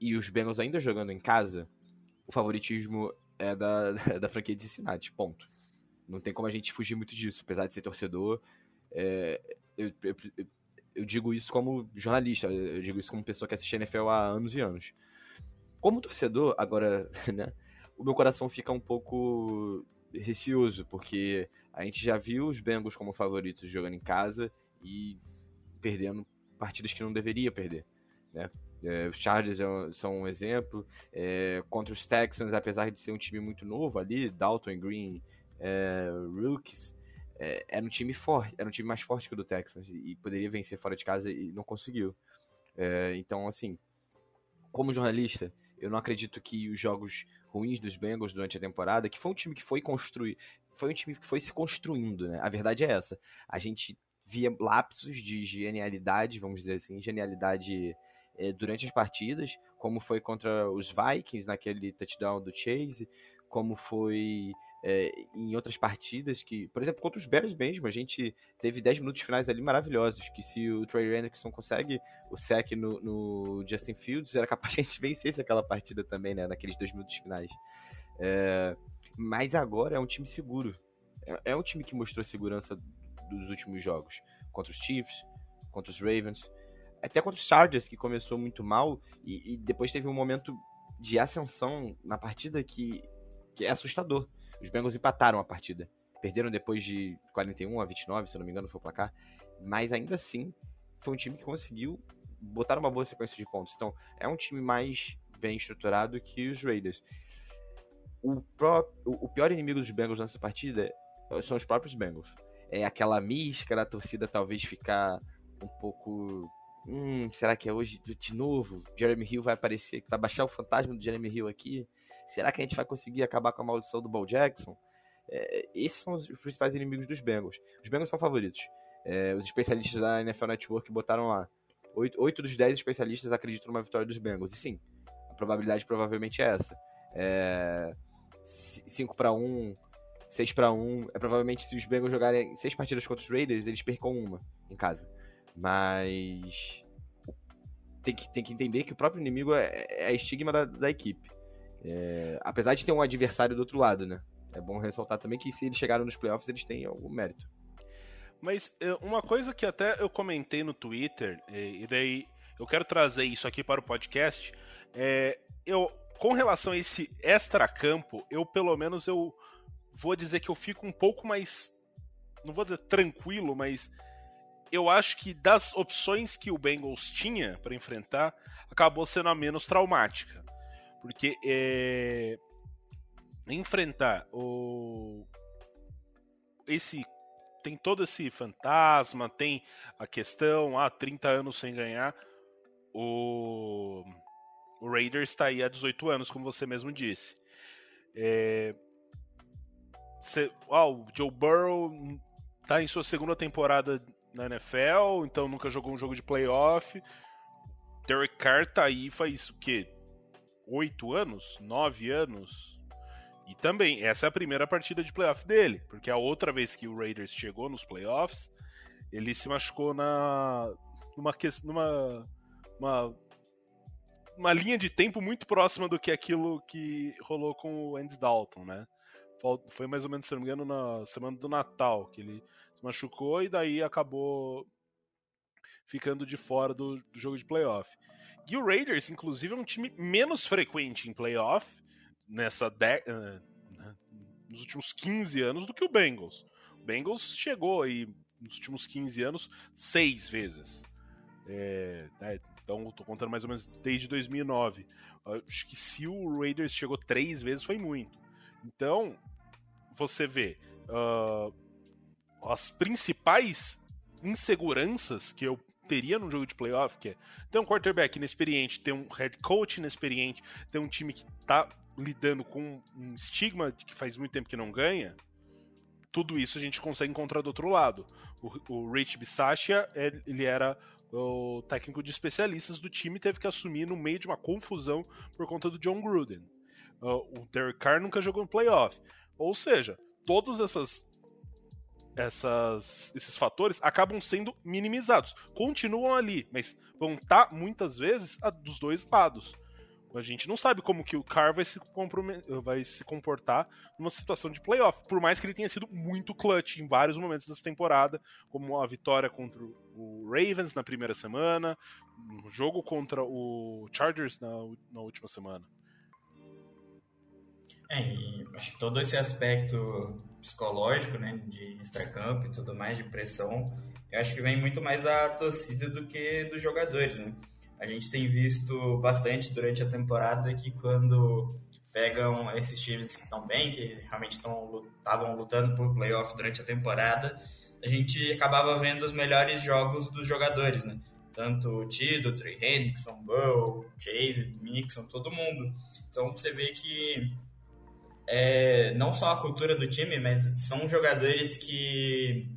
e os Bengals ainda jogando em casa, o favoritismo é da, [laughs] da franquia de Cincinnati, ponto. Não tem como a gente fugir muito disso, apesar de ser torcedor. É, eu, eu, eu, digo isso como jornalista, eu digo isso como pessoa que assiste NFL há anos e anos. Como torcedor, agora, [laughs] né, o meu coração fica um pouco receoso, porque a gente já viu os Bengals como favoritos jogando em casa e perdendo partidas que não deveria perder, né? É, os Chargers é são um exemplo. É, contra os Texans, apesar de ser um time muito novo ali, Dalton Green, é, é, era um time forte, era um time mais forte que o do Texans e, e poderia vencer fora de casa e não conseguiu. É, então, assim, como jornalista, eu não acredito que os jogos ruins dos Bengals durante a temporada, que foi um time que foi construir, foi um time que foi se construindo, né? A verdade é essa. A gente via lapsos de genialidade, vamos dizer assim, genialidade é, durante as partidas, como foi contra os Vikings naquele touchdown do Chase, como foi é, em outras partidas que, por exemplo, contra os Bears mesmo, a gente teve 10 minutos finais ali maravilhosos, que se o Trey Anderson consegue o sec no, no, Justin Fields, era capaz de a gente vencesse aquela partida também, né, naqueles dois minutos finais. É, mas agora é um time seguro. É, é um time que mostrou segurança dos últimos jogos. Contra os Chiefs, contra os Ravens, até contra os Chargers, que começou muito mal, e, e depois teve um momento de ascensão na partida que, que é assustador. Os Bengals empataram a partida. Perderam depois de 41 a 29, se não me engano, foi o placar. Mas ainda assim, foi um time que conseguiu botar uma boa sequência de pontos. Então, é um time mais bem estruturado que os Raiders. O, pró o pior inimigo dos Bengals nessa partida são os próprios Bengals. É aquela mística da torcida talvez ficar um pouco. Hum, será que é hoje de novo? Jeremy Hill vai aparecer, vai baixar o fantasma do Jeremy Hill aqui? Será que a gente vai conseguir acabar com a maldição do Bo Jackson? É, esses são os principais inimigos dos Bengals. Os Bengals são favoritos. É, os especialistas da NFL Network botaram lá. Oito, dos dez especialistas acreditam numa vitória dos Bengals. E sim, a probabilidade provavelmente é essa. É, 5 para 1, 6 para 1. É provavelmente se os Bengals jogarem seis partidas contra os Raiders, eles percam uma em casa. Mas tem que, tem que entender que o próprio inimigo é, é a estigma da, da equipe. É, apesar de ter um adversário do outro lado, né? É bom ressaltar também que se eles chegaram nos playoffs, eles têm algum mérito. Mas é, uma coisa que até eu comentei no Twitter, e daí eu quero trazer isso aqui para o podcast, é, eu, com relação a esse extra-campo, eu pelo menos eu vou dizer que eu fico um pouco mais, não vou dizer tranquilo, mas eu acho que das opções que o Bengals tinha para enfrentar, acabou sendo a menos traumática. Porque é, enfrentar o esse tem todo esse fantasma, tem a questão, ah, 30 anos sem ganhar. O, o Raiders está aí há 18 anos, como você mesmo disse. É... Cê... Ah, o Joe Burrow está em sua segunda temporada na NFL, então nunca jogou um jogo de playoff. Derek Carr tá aí faz o quê? Oito anos, nove anos. E também, essa é a primeira partida de playoff dele, porque a outra vez que o Raiders chegou nos playoffs, ele se machucou na numa numa uma, uma linha de tempo muito próxima do que aquilo que rolou com o Andy Dalton, né? Foi mais ou menos, se não me engano, na semana do Natal que ele se machucou e daí acabou ficando de fora do, do jogo de playoff. E o Raiders, inclusive, é um time menos frequente em playoff nessa de... Uh, nos últimos 15 anos do que o Bengals. O Bengals chegou aí nos últimos 15 anos seis vezes. É, né, então, estou contando mais ou menos desde 2009. Acho que se o Raiders chegou três vezes foi muito. Então, você vê uh, as principais inseguranças que eu teria num jogo de playoff, que é ter um quarterback inexperiente, ter um head coach inexperiente, ter um time que tá lidando com um estigma de que faz muito tempo que não ganha, tudo isso a gente consegue encontrar do outro lado. O, o Rich Bisaccia, ele era o técnico de especialistas do time teve que assumir no meio de uma confusão por conta do John Gruden. Uh, o Derek Carr nunca jogou no playoff. Ou seja, todos essas, essas, esses fatores acabam sendo minimizados. Continuam ali, mas vão estar tá, muitas vezes dos dois lados. A gente não sabe como que o Carr vai se, vai se comportar numa situação de playoff, por mais que ele tenha sido muito clutch em vários momentos dessa temporada, como a vitória contra o Ravens na primeira semana, um jogo contra o Chargers na, na última semana. É, acho que todo esse aspecto psicológico, né, de extracampo e tudo mais, de pressão, eu acho que vem muito mais da torcida do que dos jogadores, né? A gente tem visto bastante durante a temporada que quando pegam esses times que estão bem, que realmente estavam lutando por playoff durante a temporada, a gente acabava vendo os melhores jogos dos jogadores, né? Tanto o Tido, Trey Hendrickson, Burrow, Chase, Mixon, todo mundo. Então você vê que é, não só a cultura do time, mas são jogadores que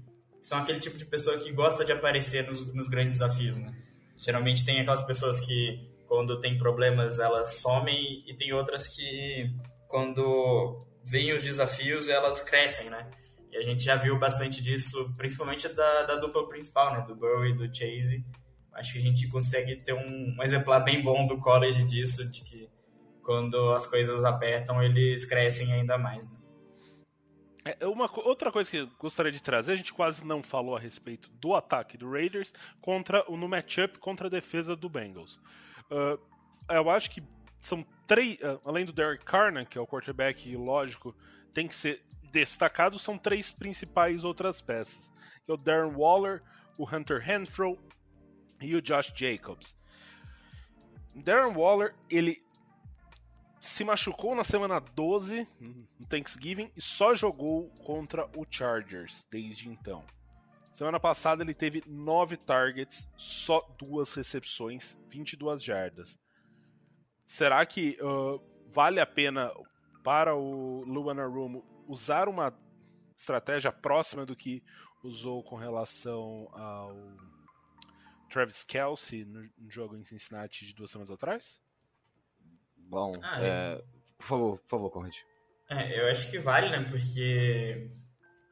são aquele tipo de pessoa que gosta de aparecer nos, nos grandes desafios, né? Geralmente tem aquelas pessoas que, quando tem problemas, elas somem, e tem outras que, quando vêm os desafios, elas crescem, né? E a gente já viu bastante disso, principalmente da, da dupla principal, né? Do Burrow e do Chase. Acho que a gente consegue ter um, um exemplar bem bom do college disso, de que quando as coisas apertam, eles crescem ainda mais, né? É, uma, outra coisa que eu gostaria de trazer, a gente quase não falou a respeito do ataque do Raiders contra no matchup contra a defesa do Bengals. Uh, eu acho que são três, uh, além do Derek Carr, né, que é o quarterback lógico, tem que ser destacado, são três principais outras peças. Que é o Darren Waller, o Hunter Renfro e o Josh Jacobs. Darren Waller, ele se machucou na semana 12, no Thanksgiving, e só jogou contra o Chargers desde então. Semana passada ele teve 9 targets, só duas recepções, 22 jardas. Será que uh, vale a pena para o Luana Room usar uma estratégia próxima do que usou com relação ao Travis Kelsey no jogo em Cincinnati de duas semanas atrás? Bom, ah, é... por favor, por favor, Conrad. É, eu acho que vale, né? Porque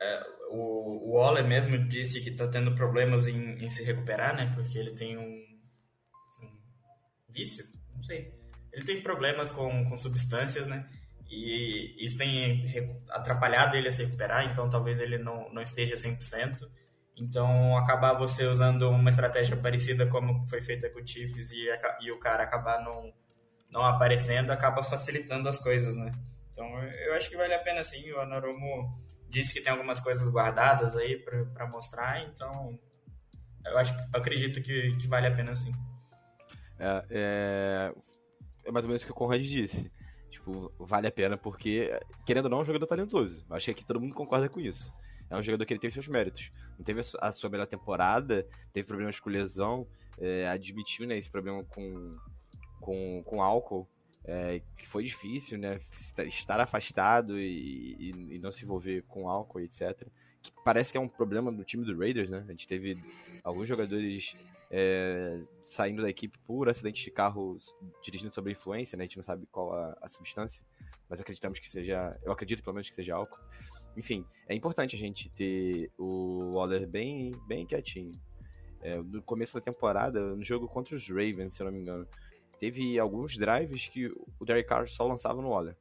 é, o, o Waller mesmo disse que tá tendo problemas em, em, se recuperar, né? Porque ele tem um, um, vício, não sei. Ele tem problemas com, com substâncias, né? E isso tem atrapalhado ele a se recuperar, então talvez ele não, não esteja 100%. Então, acabar você usando uma estratégia parecida como foi feita com o Chiefs e, e o cara acabar não não aparecendo acaba facilitando as coisas, né? Então eu acho que vale a pena sim. O Anoromo disse que tem algumas coisas guardadas aí para mostrar, então eu acho eu acredito que, que vale a pena sim. É, é, é mais ou menos o que o Conrad disse. Tipo, vale a pena porque, querendo ou não, é um jogador talentoso. Acho que aqui todo mundo concorda com isso. É um jogador que ele teve seus méritos. Não teve a sua melhor temporada, teve problemas com lesão, é, admitiu né, esse problema com, com, com álcool, é, que foi difícil, né? Estar afastado e, e, e, não se envolver com álcool, etc. Que parece que é um problema do time do Raiders, né? A gente teve alguns jogadores é, saindo da equipe por acidente de carro dirigindo sob influência, né? A gente não sabe qual a, a substância, mas acreditamos que seja. Eu acredito pelo menos que seja álcool. Enfim, é importante a gente ter o Waller bem, bem quietinho. É, no começo da temporada, no jogo contra os Ravens, se eu não me engano, teve alguns drives que o Derek Carr só lançava no Waller.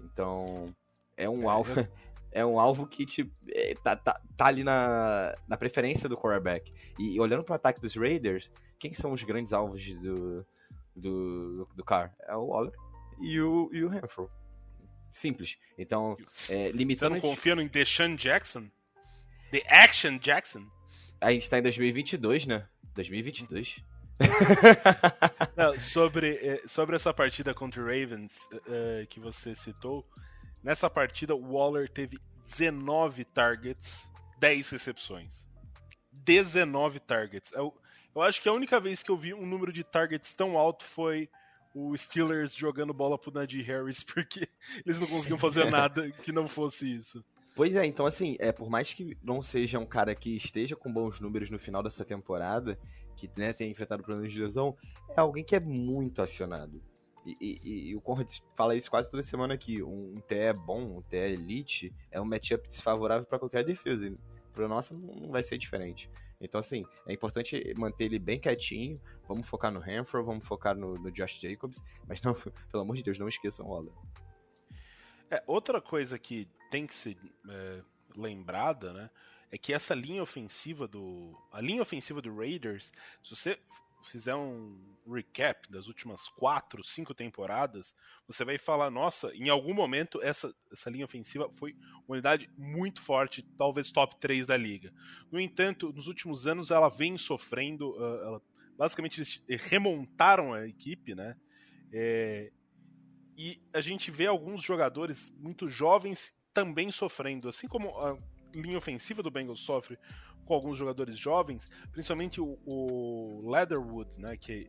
Então, é um é, alvo. [laughs] É um alvo que tipo, é, tá, tá, tá ali na, na preferência do quarterback. E olhando para o ataque dos Raiders, quem são os grandes alvos do, do, do Carr? É o Waller e o, e o Renfro. Simples. Então, é, limitando. Você não confia no Deshaun Jackson? The Action Jackson? A gente tá em 2022, né? 2022. [laughs] Não, sobre, eh, sobre essa partida contra o Ravens uh, que você citou, nessa partida o Waller teve 19 targets, 10 recepções. 19 targets. Eu, eu acho que a única vez que eu vi um número de targets tão alto foi o Steelers jogando bola pro Najee Harris, [laughs] porque eles não conseguiam fazer [laughs] nada que não fosse isso. Pois é, então assim, é, por mais que não seja um cara que esteja com bons números no final dessa temporada, que né, tenha enfrentado problemas de lesão, é alguém que é muito acionado. E, e, e, o Conrad fala isso quase toda semana aqui. Um, um TE bom, um TE elite, é um matchup desfavorável para qualquer defesa. E para nossa não vai ser diferente. Então, assim, é importante manter ele bem quietinho. Vamos focar no Hanford, vamos focar no, no, Josh Jacobs. Mas, não, [laughs] pelo amor de Deus, não esqueçam o Waller. É, outra coisa que tem que ser é, lembrada, né? É que essa linha ofensiva do. A linha ofensiva do Raiders, se você fizer um recap das últimas quatro, cinco temporadas, você vai falar, nossa, em algum momento essa, essa linha ofensiva foi uma unidade muito forte, talvez top 3 da liga. No entanto, nos últimos anos ela vem sofrendo, uh, ela, basicamente eles remontaram a equipe, né? É, e a gente vê alguns jogadores muito jovens também sofrendo, assim como a linha ofensiva do Bengals sofre com alguns jogadores jovens, principalmente o, o Leatherwood, né, que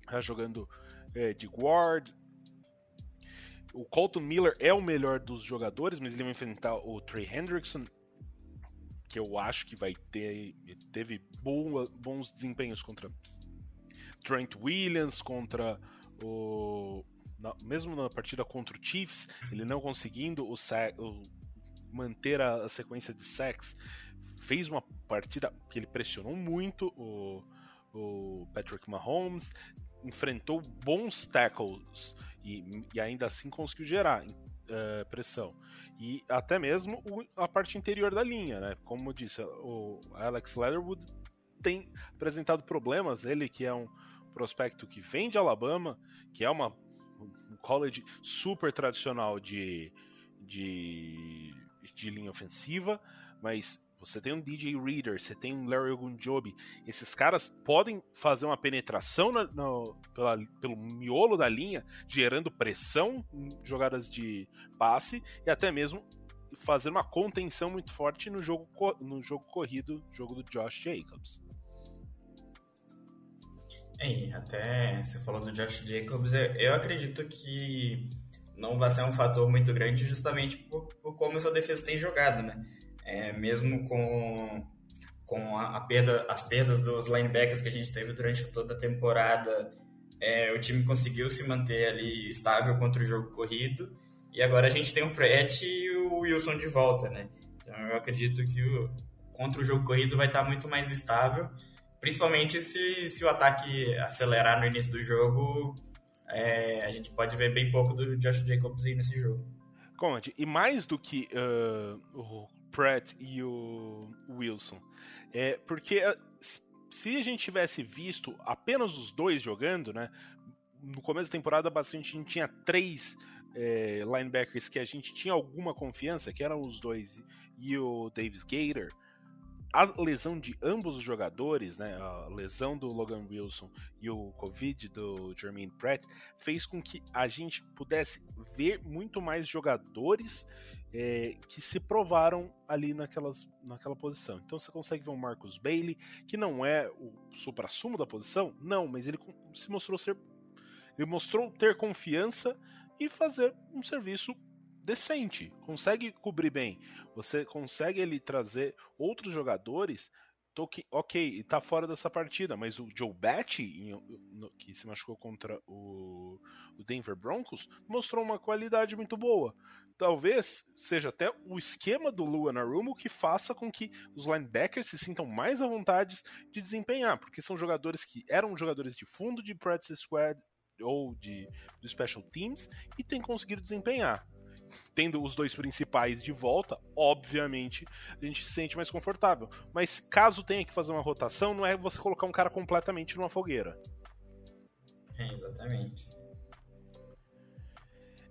está jogando é, de guard. O Colton Miller é o melhor dos jogadores, mas ele vai enfrentar o Trey Hendrickson, que eu acho que vai ter teve boa, bons desempenhos contra Trent Williams, contra o na, mesmo na partida contra o Chiefs, ele não conseguindo o, o manter a, a, sequência de sacks, fez uma partida que ele pressionou muito o, o Patrick Mahomes, enfrentou bons tackles e, e ainda assim conseguiu gerar uh, pressão. E até mesmo o, a parte interior da linha, né? Como eu disse, o Alex Leatherwood tem apresentado problemas. Ele que é um prospecto que vem de Alabama, que é uma, um college super tradicional de, de, de linha ofensiva, mas você tem um DJ Reader, você tem um Larry Ogunjobi. Esses caras podem fazer uma penetração na, pela, pelo miolo da linha, gerando pressão em jogadas de passe e até mesmo fazer uma contenção muito forte no jogo, no jogo corrido, jogo do Josh Jacobs. É, até você falou do Josh Jacobs, eu acredito que não vai ser um fator muito grande justamente por, por como essa defesa tem jogado, né? é, mesmo com, com a, a, perda, as perdas dos linebackers que a gente teve durante toda a temporada, é, o time conseguiu se manter ali estável contra o jogo corrido. E agora a gente tem o Pratt e o Wilson de volta, né? Então eu acredito que o, contra o jogo corrido vai estar muito mais estável, principalmente se, se o ataque acelerar no início do jogo. É, a gente pode ver bem pouco do Josh Jacobs aí nesse jogo. Conte, e mais do que uh, o Pratt e o Wilson. É, porque ah, se a gente tivesse visto apenas os dois jogando, né? No começo da temporada, bastante a gente tinha três é, linebackers que a gente tinha alguma confiança, que eram os dois e o Davis Gator a lesão de ambos os jogadores, né, a lesão do Logan Wilson e o Covid do Jermaine Pratt, fez com que a gente pudesse ver muito mais jogadores é, que se provaram ali naquelas, naquela posição. Então você consegue ver um Marcus Bailey, que não é o supra-sumo da posição, não, mas ele se mostrou ser. Ele mostrou ter confiança e fazer um serviço decente, consegue cobrir bem. Você consegue ele trazer outros jogadores. Que, ok, está fora dessa partida, mas o Joe Batty, que se machucou contra o, o Denver Broncos, mostrou uma qualidade muito boa. Talvez seja até o esquema do Luan Arumo que faça com que os linebackers se sintam mais à vontade de desempenhar, porque são jogadores que eram jogadores de fundo de practice squad ou de, de special teams e têm conseguido desempenhar tendo os dois principais de volta, obviamente a gente se sente mais confortável. Mas caso tenha que fazer uma rotação, não é você colocar um cara completamente numa fogueira. É, exatamente.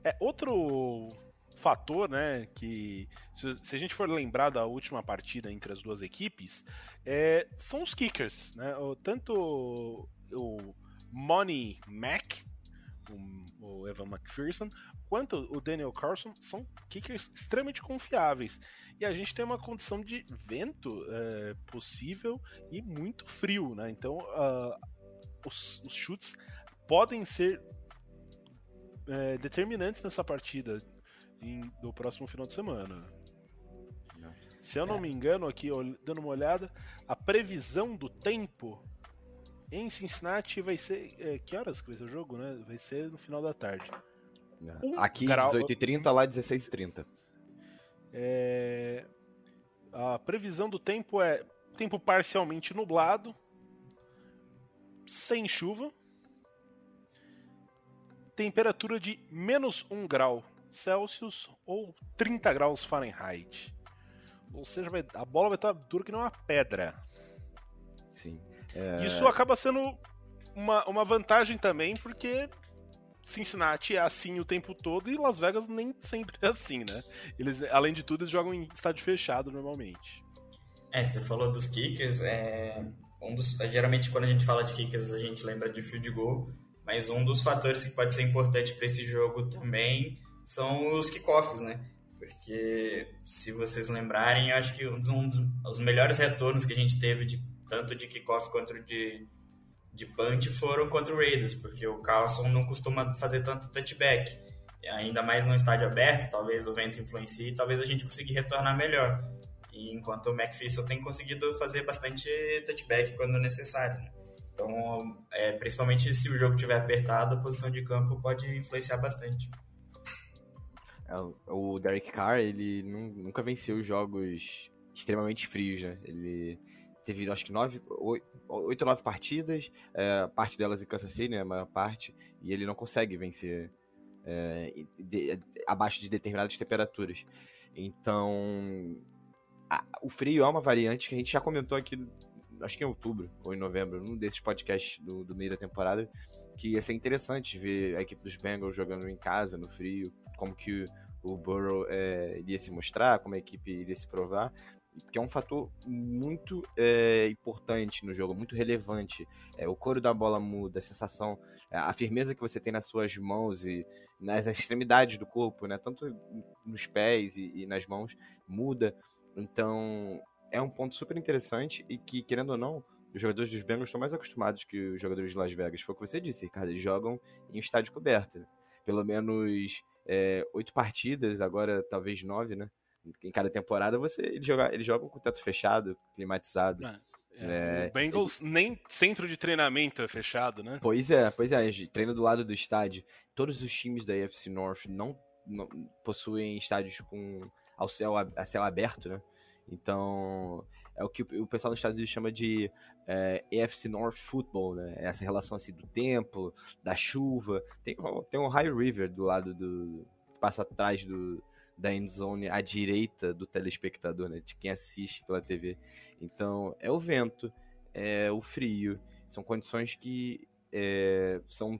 É, outro fator, né, que se, a gente for lembrar da última partida entre as duas equipes, é, são os kickers, né, o, tanto o Money Mac, o, o Evan McPherson, quanto o Daniel Carlson são kickers extremamente confiáveis. E a gente tem uma condição de vento é, possível e muito frio, né? Então uh, os, os, chutes podem ser é, determinantes nessa partida em, do próximo final de semana. Se eu não me engano, aqui, dando uma olhada, a previsão do tempo em Cincinnati vai ser. É, que horas que vai ser o jogo, né? Vai ser no final da tarde. Um aqui, grau... 18h30, lá 16h30. É... A previsão do tempo é tempo parcialmente nublado, sem chuva, temperatura de menos 1 grau Celsius ou 30 graus Fahrenheit. Ou seja, vai, a bola vai estar dura que não uma pedra. Sim. É... Isso acaba sendo uma, uma vantagem também, porque Cincinnati é assim o tempo todo e Las Vegas nem sempre é assim, né? Eles, além de tudo, eles jogam em estádio fechado normalmente. É, você falou dos kickers, é, um dos, geralmente quando a gente fala de kickers a gente lembra de field goal, mas um dos fatores que pode ser importante para esse jogo também são os kickoffs, né? Porque se vocês lembrarem, eu acho que um dos, um dos melhores retornos que a gente teve de tanto de kickoff quanto de de punch foram contra o Raiders, porque o Carlson não costuma fazer tanto touchback. Ainda mais no estádio aberto, talvez o vento influencie, talvez a gente consiga retornar melhor. E enquanto o McPherson tem conseguido fazer bastante touchback quando necessário. Né? Então, é, principalmente se o jogo estiver apertado, a posição de campo pode influenciar bastante. É, o Derek Carr, ele nunca venceu jogos extremamente frios, né? Ele teve acho que nove, oito ou nove partidas, é, parte delas em Kansas City, né, a maior parte, e ele não consegue vencer é, de, abaixo de determinadas temperaturas. Então, a, o frio é uma variante que a gente já comentou aqui, acho que em outubro ou em novembro, num desses podcasts do, do meio da temporada, que ia ser interessante ver a equipe dos Bengals jogando em casa, no frio, como que o Burrow é, iria se mostrar, como a equipe iria se provar que é um fator muito é, importante no jogo, muito relevante. É, o couro da bola muda, a sensação, é, a firmeza que você tem nas suas mãos e nas [laughs] extremidades do corpo, né? tanto nos pés e, e nas mãos, muda. Então, é um ponto super interessante e que, querendo ou não, os jogadores dos Bengals estão mais acostumados que os jogadores de Las Vegas. Foi o que você disse, Ricardo. Eles jogam em estádio coberto. Pelo menos é, oito partidas, agora talvez nove, né? Em cada temporada você ele joga, ele joga com o teto fechado, climatizado. É, é, o Bengals ele... nem centro de treinamento é fechado, né? Pois é, pois é, treina do lado do estádio. Todos os times da AFC North não, não possuem estádios com ao céu a céu aberto, né? Então é o que o pessoal nos Estados Unidos chama de é, AFC North Football, né? Essa relação assim do tempo, da chuva. Tem, tem um High River do lado do passa atrás do, da endzone à direita do telespectador, né, de quem assiste pela TV. Então, é o vento, é o frio, são condições que é, são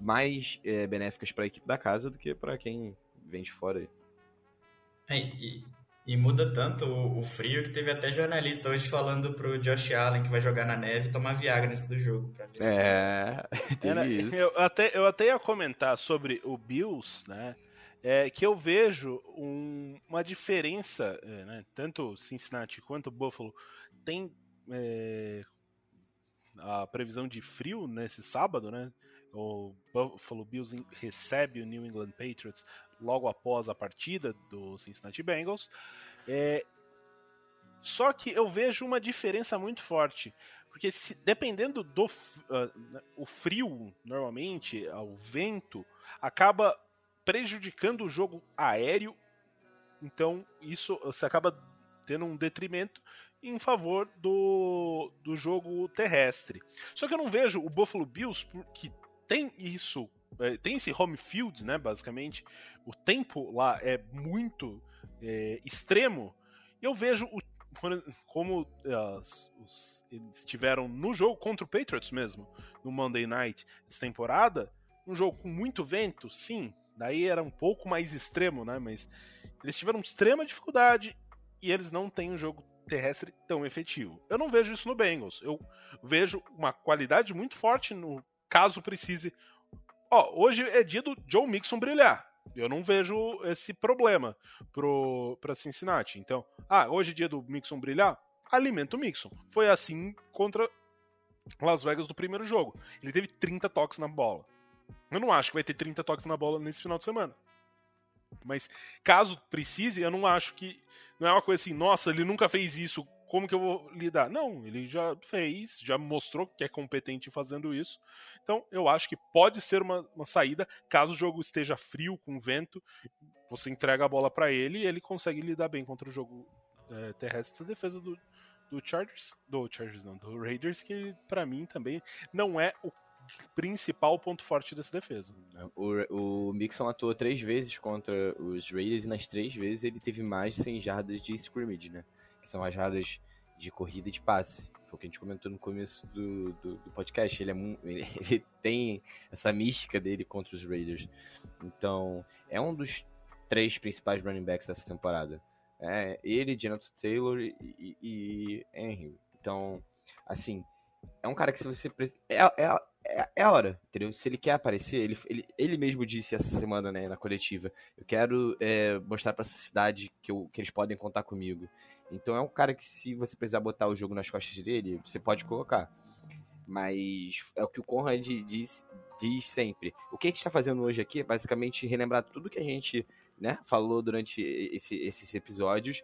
mais é, benéficas para a equipe da casa do que para quem vem de fora. É, e, e, muda tanto o, o, frio que teve até jornalista hoje falando pro Josh Allen que vai jogar na neve tomar Viagra nesse do jogo. Pra ver é, Era, eu, até, eu até ia comentar sobre o Bills, né? É que eu vejo um, uma diferença, é, né, tanto Cincinnati quanto Buffalo tem é, a previsão de frio nesse sábado, né? O Buffalo Bills recebe o New England Patriots logo após a partida do Cincinnati Bengals. É, só que eu vejo uma diferença muito forte, porque se, dependendo do uh, o frio, normalmente, o vento acaba prejudicando o jogo aéreo. Então, isso você acaba tendo um detrimento em favor do, do jogo terrestre. Só que eu não vejo o Buffalo Bills que tem isso, é, tem esse home field, né, basicamente. O tempo lá é muito é, extremo. Eu vejo o, como as, os, eles estiveram no jogo contra o Patriots mesmo, no Monday Night essa temporada, um jogo com muito vento, sim, Daí era um pouco mais extremo, né? Mas eles tiveram extrema dificuldade e eles não têm um jogo terrestre tão efetivo. Eu não vejo isso no Bengals. Eu vejo uma qualidade muito forte no caso precise. Ó, hoje é dia do Joe Mixon brilhar. Eu não vejo esse problema pro para Cincinnati. Então, ah, hoje é dia do Mixon brilhar. Alimenta o Mixon. Foi assim contra Las Vegas do primeiro jogo. Ele teve 30 toques na bola. Eu não acho que vai ter 30 toques na bola nesse final de semana. Mas caso precise, eu não acho que. Não é uma coisa assim, nossa, ele nunca fez isso, como que eu vou lidar? Não, ele já fez, já mostrou que é competente fazendo isso. Então, eu acho que pode ser uma, uma saída, caso o jogo esteja frio, com vento, você entrega a bola para ele e ele consegue lidar bem contra o jogo é, terrestre. A defesa do, do Chargers, do Chargers não, do Raiders, que para mim também não é o principal ponto forte dessa defesa. O, o Mixon atuou três vezes contra os Raiders e nas três vezes ele teve mais de 100 jardas de scrimmage, né? Que são as jardas de corrida e de passe. Foi o que a gente comentou no começo do, do, do podcast. Ele, é, ele, [laughs] ele, tem essa mística dele contra os Raiders. Então, é um dos três principais running backs dessa temporada. É, ele, Jonathan Taylor e, e, e Henry. Então, assim, é um cara que se você. É, é, é, é a hora, entendeu? Se ele quer aparecer, ele, ele, ele mesmo disse essa semana, né, na coletiva, eu quero é, mostrar para essa cidade que, eu, que eles podem contar comigo. Então é um cara que se você precisar botar o jogo nas costas dele, você pode colocar. Mas é o que o Conrad diz, diz sempre. O que a gente está fazendo hoje aqui é basicamente relembrar tudo que a gente né, falou durante esse, esses episódios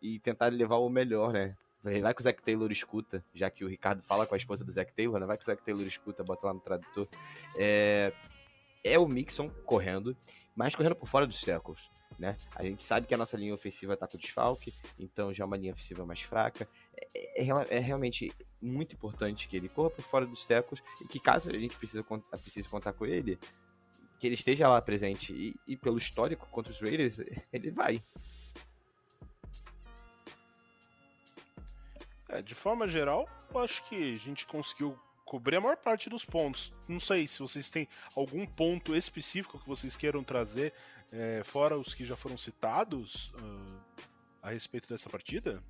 e tentar levar o melhor, né? Vai que o Zac Taylor escuta, já que o Ricardo fala com a esposa do Zac Taylor, né? Vai que o Zac Taylor escuta, bota lá no tradutor. É, é o Mixon correndo, mas correndo por fora dos tackles. Né? A gente sabe que a nossa linha ofensiva está com desfalque, então já é uma linha ofensiva mais fraca. É, é, é, realmente muito importante que ele corra por fora dos tecos e que caso a gente precise, precise contar com ele, que ele esteja lá presente. E, e pelo histórico contra os Raiders, [laughs] ele vai. É, de forma geral, eu acho que a gente conseguiu cobrir a maior parte dos pontos. Não sei se vocês têm algum ponto específico que vocês queiram trazer, é, fora os que já foram citados, uh, a respeito dessa partida.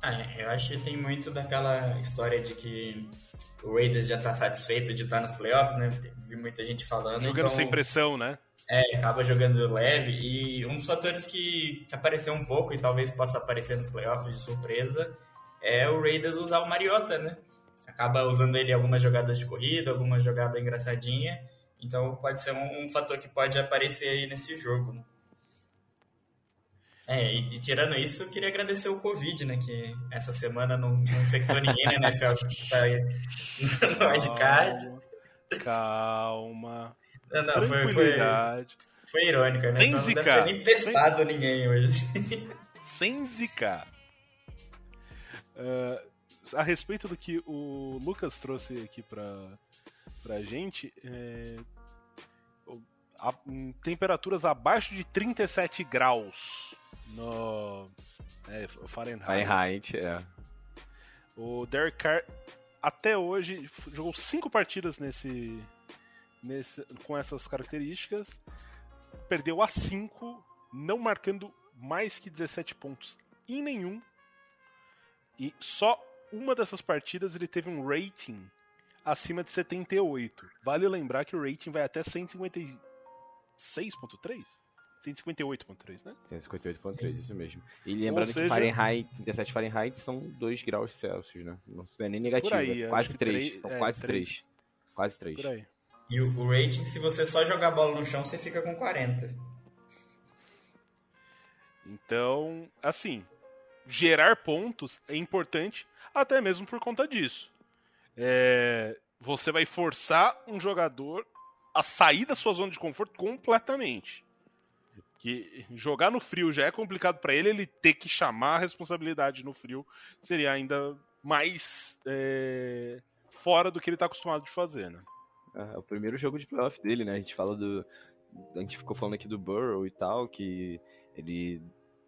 Ah, eu acho que tem muito daquela história de que o Raiders já está satisfeito de estar nos playoffs, né? Vi muita gente falando. Jogando então, sem pressão, né? É, acaba jogando leve. E um dos fatores que, que apareceu um pouco e talvez possa aparecer nos playoffs de surpresa é o Raiders usar o Mariota, né? Acaba usando ele em algumas jogadas de corrida, alguma jogada engraçadinha. Então pode ser um, um, fator que pode aparecer aí nesse jogo. Né? É, e, e, tirando isso, eu queria agradecer o Covid, né? Que essa semana não, não infectou ninguém na NFL que tá aí no wildcard. Calma. Não, não, foi, foi, foi irônica, né? Sem não deve ter nem testado Sem... ninguém hoje. Sem zicar. Uh, a respeito do que o Lucas trouxe aqui pra, pra gente, é, a, temperaturas abaixo de 37 graus no é, Fahrenheit. Fahrenheit, é. O Derek Carr até hoje jogou cinco partidas nesse, nesse com essas características, perdeu a 5, não marcando mais que 17 pontos em nenhum e só uma dessas partidas ele teve um rating acima de 78. Vale lembrar que o rating vai até 156.3? 158.3, né? 158.3, isso mesmo. E lembrando seja, que Fahrenheit, 37 Fahrenheit são 2 graus Celsius, né? Não é nem negativo, aí, é quase 3. 3. São é, quase 3. 3. Quase 3. Por aí. E o, o rating, se você só jogar a bola no chão, você fica com 40. Então, assim, gerar pontos é importante, até mesmo por conta disso. É, você vai forçar um jogador a sair da sua zona de conforto completamente. Que jogar no frio já é complicado para ele, ele ter que chamar a responsabilidade no frio seria ainda mais é, fora do que ele está acostumado de fazer, né? É, é o primeiro jogo de playoff dele, né? A gente fala do. A gente ficou falando aqui do Burrow e tal, que ele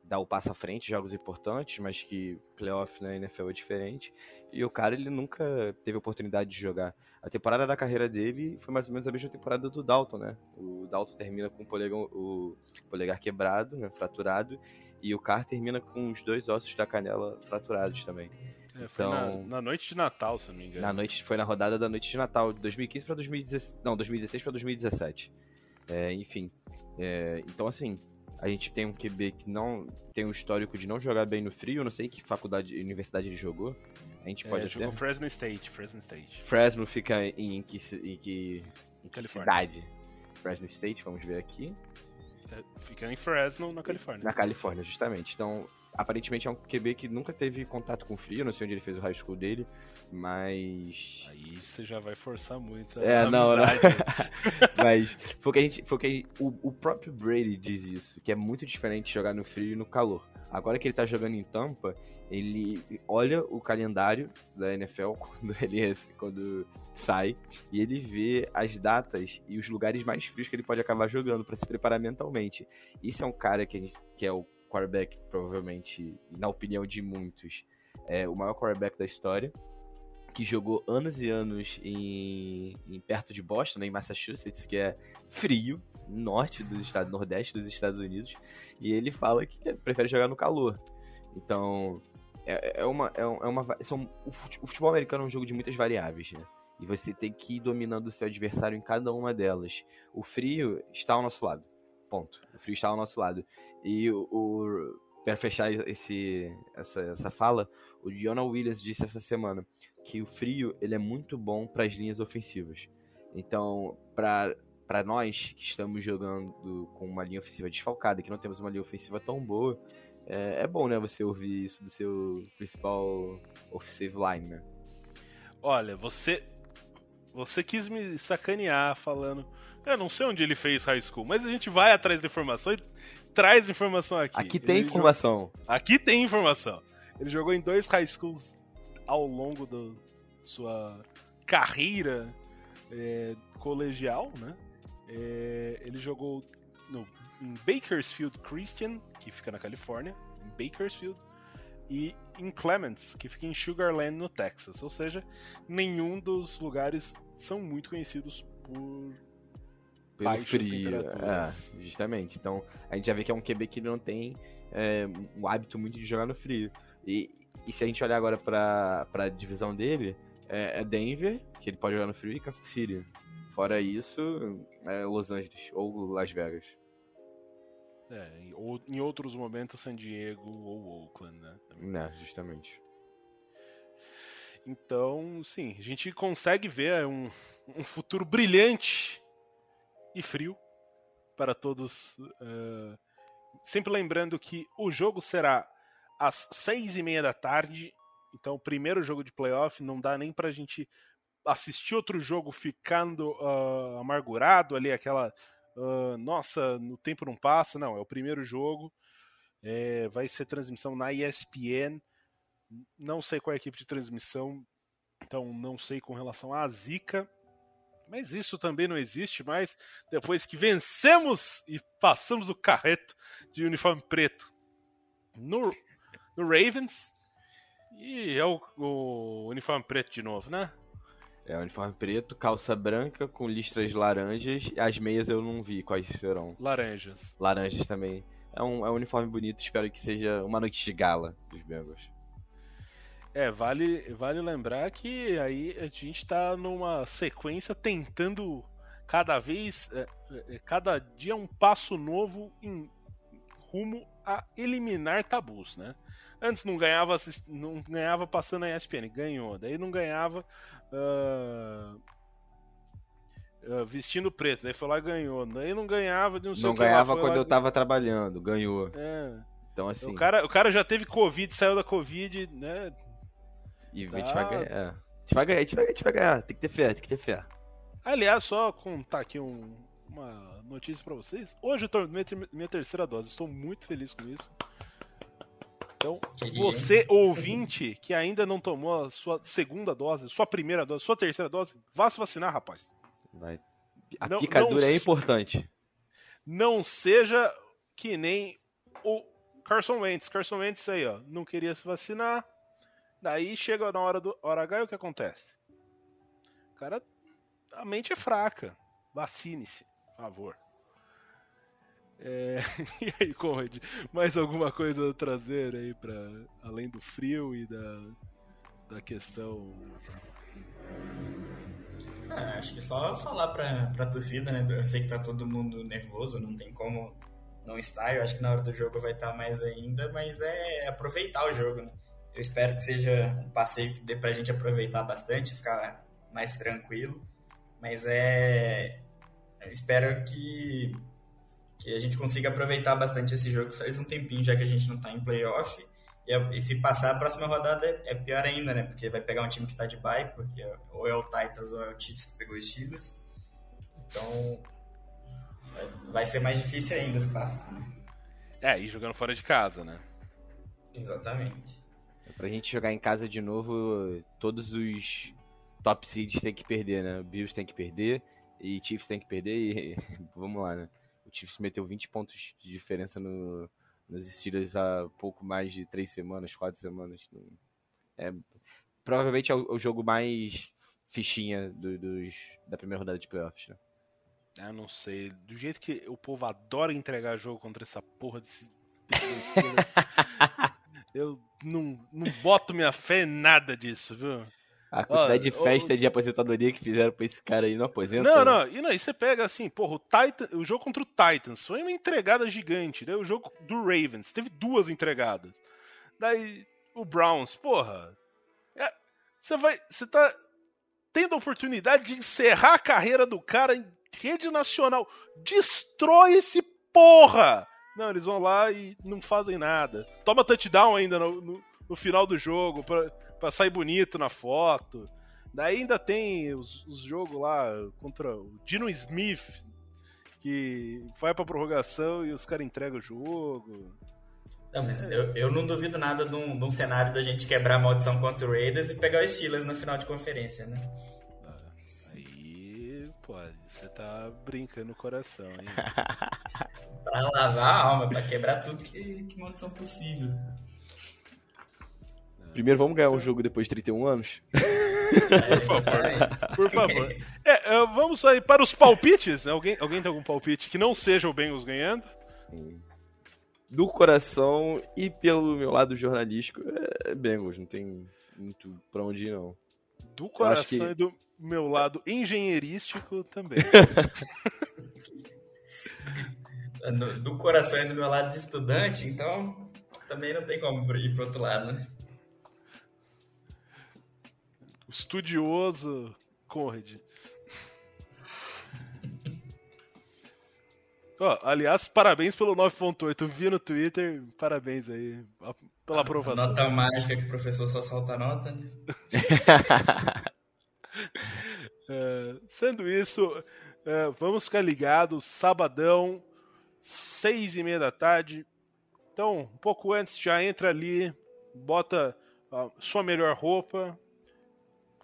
dar o passo à frente, jogos importantes, mas que playoff na NFL é diferente. E o cara, ele nunca teve oportunidade de jogar. A temporada da carreira dele foi mais ou menos a mesma temporada do Dalton, né? O Dalton termina com o polegar, o polegar quebrado, né? fraturado, e o Carr termina com os dois ossos da canela fraturados também. É, foi então, na, na, noite de Natal, se não me engano. Na noite, foi na rodada da noite de Natal, de 2015 para 2016. Não, 2016 para 2017. É, enfim. É, então, assim, a gente tem um QB que não tem um histórico de não jogar bem no frio, eu não sei que faculdade, universidade ele jogou. A gente pode é, jogou Fresno State, Fresno State. Fresno fica em que, em que, em que cidade? Fresno State, vamos ver aqui. É, fica em Fresno, na Califórnia. Na Califórnia, justamente. Então, aparentemente é um QB que nunca teve contato com frio, não sei onde ele fez o high school dele, mas. Aí você já vai forçar muito. É, não, não. [laughs] mas foi que a gente. Foi que a gente, o, o, próprio Brady diz isso, que é muito diferente jogar no frio e no calor. Agora que ele tá jogando em Tampa, ele olha o calendário da NFL [laughs] quando ele quando sai e ele vê as datas e os lugares mais frios que ele pode acabar jogando para se preparar mentalmente. Isso é um cara que, gente, que é o quarterback, provavelmente, na opinião de muitos, é o maior quarterback da história, que jogou anos e anos em, em perto de Boston, né, em Massachusetts, que é frio, norte dos Estados, nordeste dos Estados Unidos, e ele fala que prefere jogar no calor. Então, é, é uma, é uma, são, o futebol americano é um jogo de muitas variáveis, né? E você tem que ir dominando o seu adversário em cada uma delas. O frio está ao nosso lado. Ponto. O frio está ao nosso lado. E o, o para fechar esse, essa, essa fala, o Jonah Williams disse essa semana que o frio ele é muito bom para as linhas ofensivas. Então, para nós que estamos jogando com uma linha ofensiva desfalcada, que não temos uma linha ofensiva tão boa, é, é bom, né, você ouvir isso do seu principal offensive line, né? Olha, você você quis me sacanear falando. Eu não sei onde ele fez high school, mas a gente vai atrás da informação e traz informação aqui. Aqui tem ele informação. Jogou... Aqui tem informação. Ele jogou em dois high schools ao longo da sua carreira é, colegial, né? É, ele jogou no, em Bakersfield Christian, que fica na Califórnia, em Bakersfield, e em Clements, que fica em Sugarland, no Texas. Ou seja, nenhum dos lugares são muito conhecidos por pelo baixas frio. É, justamente. Então, a gente já vê que é um QB que não tem é, um hábito muito de jogar no frio. E, e se a gente olhar agora para a divisão dele, é, é, Denver, que ele pode jogar no frio, e Kansas City. Fora isso, é Los Angeles ou Las Vegas. É, ou em outros momentos San Diego ou Oakland, né? Também. É, justamente. Então, sim, a gente consegue ver um, um futuro brilhante e frio para todos. Uh, sempre lembrando que o jogo será às seis e meia da tarde. Então, o primeiro jogo de playoff não dá nem para a gente assistir outro jogo ficando uh, amargurado ali, aquela uh, nossa, no tempo não passa. Não, é o primeiro jogo. É, vai ser transmissão na ESPN. Não sei qual é a equipe de transmissão, então não sei com relação à Zika. Mas isso também não existe mais depois que vencemos e passamos o carreto de uniforme preto no, no Ravens. E é o, o uniforme preto de novo, né? É, uniforme preto, calça branca com listras laranjas. As meias eu não vi quais serão. Laranjas. Laranjas também. É um, é um uniforme bonito, espero que seja uma noite de gala dos Bengals. É, vale, vale lembrar que aí a gente tá numa sequência tentando cada vez, é, é, cada dia um passo novo em rumo a eliminar tabus, né? Antes não ganhava, não ganhava passando a ESPN, ganhou. Daí não ganhava uh, uh, vestindo preto, daí foi lá e ganhou. Daí não ganhava de não Não ganhava lá, quando lá, eu tava trabalhando, ganhou. É. Então assim. O cara, o cara já teve Covid, saiu da Covid, né? E tá. a gente vai ganhar. A gente vai ganhar, a gente vai, a gente vai ganhar. Tem que ter fé, tem que ter fé. Aliás, só contar aqui um, uma notícia para vocês. Hoje eu tô minha, minha terceira dose. Estou muito feliz com isso. Então, Queria. você, ouvinte, que ainda não tomou a sua segunda dose, sua primeira dose, sua terceira dose, vá se vacinar, rapaz. Vai. A não, picadura não, é importante. Não seja que nem o Carson Wentz. Carson Wentz aí, ó, não queria se vacinar. Daí chega na hora do hora H e o que acontece? O cara, a mente é fraca. Vacine-se, por favor. É... [laughs] e aí, Conrad, mais alguma coisa a trazer aí para além do frio e da, da questão? Ah, acho que só falar pra, pra torcida, né? Eu sei que tá todo mundo nervoso, não tem como não estar. Eu acho que na hora do jogo vai estar mais ainda, mas é aproveitar o jogo, né? Eu espero que seja um passeio que dê pra gente aproveitar bastante, ficar mais tranquilo. Mas é. Eu espero que que a gente consiga aproveitar bastante esse jogo. Faz um tempinho já que a gente não tá em playoff. E, e se passar a próxima rodada é, é, pior ainda, né? Porque vai pegar um time que tá de bye, porque ou é o Titans ou é o Chiefs que pegou os Steelers. Então vai ser mais difícil ainda se passar, né? É, e jogando fora de casa, né? Exatamente. Pra gente jogar em casa de novo, todos os top seeds tem que perder, né? Bills tem que perder e Chiefs tem que perder e [laughs] vamos lá, né? Chiefs meteu 20 pontos de diferença no, nos Steelers há pouco mais de três semanas, quatro semanas. É, provavelmente é o, o jogo mais fichinha do, dos, da primeira rodada de playoffs, né? Ah, não sei. Do jeito que o povo adora entregar jogo contra essa porra desse. [laughs] eu não, não boto minha fé em nada disso, viu? A quantidade de festa de aposentadoria que fizeram pra esse cara aí não aposenta. Não, né? não, e não, e você pega assim, porra, o, Titan, o jogo contra o Titans foi uma entregada gigante, né? O jogo do Ravens teve duas entregadas. Daí o Browns, porra. É, você vai. Você tá tendo a oportunidade de encerrar a carreira do cara em rede nacional. Destrói esse porra! Não, eles vão lá e não fazem nada. Toma touchdown ainda no, no, no final do jogo pra, pra sair bonito na foto. Daí ainda tem os, os jogos lá contra o Dino Smith, que vai pra prorrogação e os caras entregam o jogo. Não, mas eu, eu não duvido nada de um, de um cenário da gente quebrar a maldição contra o Raiders e pegar os Steelers na final de conferência, né? Pô, você tá brincando o coração, hein? [laughs] pra lavar a alma, pra quebrar tudo que, que maldição possível. Primeiro vamos ganhar o um jogo depois de 31 anos? Por favor. [laughs] Por favor. É, é, vamos aí para os palpites. Alguém, alguém tem algum palpite que não seja o Bengals ganhando? Do coração e pelo meu lado jornalístico, é Bengals. Não tem muito pra onde ir, não. Do coração que... e do meu lado engenheirístico também. [laughs] do coração e do meu lado de estudante, então também não tem como ir pro outro lado, né? Estudioso Conrad. oh, aliás, parabéns pelo 9.8. Vi no Twitter, parabéns aí pela aprovação. Nota mágica que o professor só solta nota, né? [laughs] É, sendo isso, é, vamos ficar ligados. Sabadão, seis e meia da tarde. Então, um pouco antes, já entra ali, bota a sua melhor roupa.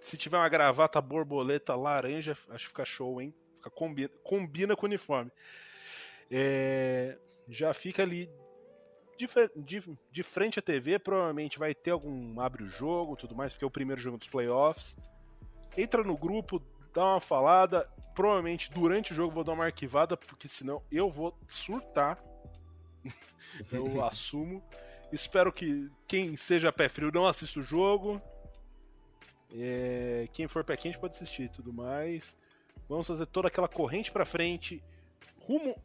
Se tiver uma gravata borboleta laranja, acho que fica show, hein? Fica, combina, combina com o uniforme. É, já fica ali de, de, de, frente à TV, provavelmente vai ter algum abre o jogo, tudo mais, porque é o primeiro jogo dos playoffs entra no grupo, dá uma falada. Provavelmente durante o jogo vou dar uma arquivada, porque senão eu vou surtar. [laughs] eu [laughs] assumo. Espero que quem seja pé frio não assista o jogo. É, quem for pé quente pode assistir e tudo mais. Vamos fazer toda aquela corrente para frente, rumo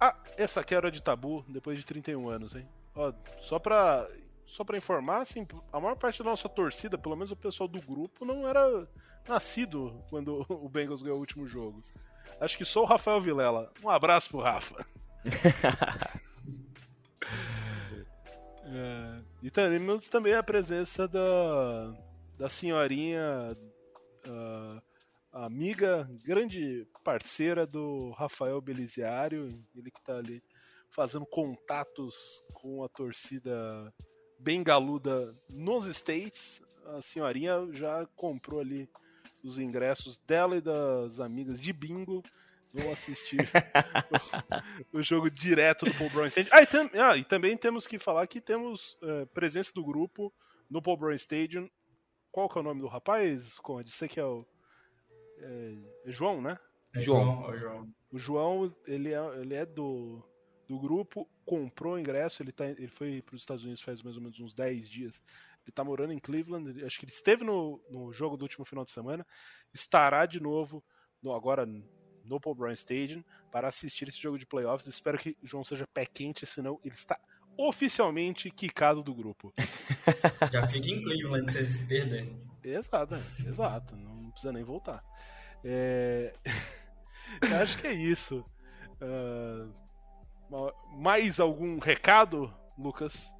a essa quebra de tabu depois de 31 anos, hein? Ó, só pra, só pra informar, assim, a maior parte da nossa torcida, pelo menos o pessoal do grupo, não era nascido quando [laughs] o Bengals ganhou o último jogo. Acho que sou o Rafael Vilela. Um abraço pro Rafa. [laughs] é, e temos também a presença da, da senhorinha, uh, amiga, grande parceira do Rafael Beliziário, ele que está ali fazendo contatos com a torcida bengaluda nos States. A senhorinha já comprou ali os ingressos dela e das amigas de bingo vão assistir [laughs] o, o, jogo direto do Paul Brown Stadium. Ah e, tam, ah, e também temos que falar que temos uh, presença do grupo no Paul Brown Stadium. Qual que é o nome do rapaz, Conde? Você que é o. É, é João, né? É João. O João, o João ele, é, ele é do, do grupo, comprou o ingresso, ele, tá, ele foi para os Estados Unidos faz mais ou menos uns 10 dias. Ele tá morando em Cleveland. Acho que ele esteve no, no jogo do último final de semana. Estará de novo no, agora no Paul Brown Stadium para assistir esse jogo de playoffs. Espero que o João seja pé quente, senão ele está oficialmente quicado do grupo. [laughs] Já fica em Cleveland se se perder. Exato, exato. Não precisa nem voltar. É... [laughs] acho que é isso. Uh... Mais algum recado, Lucas?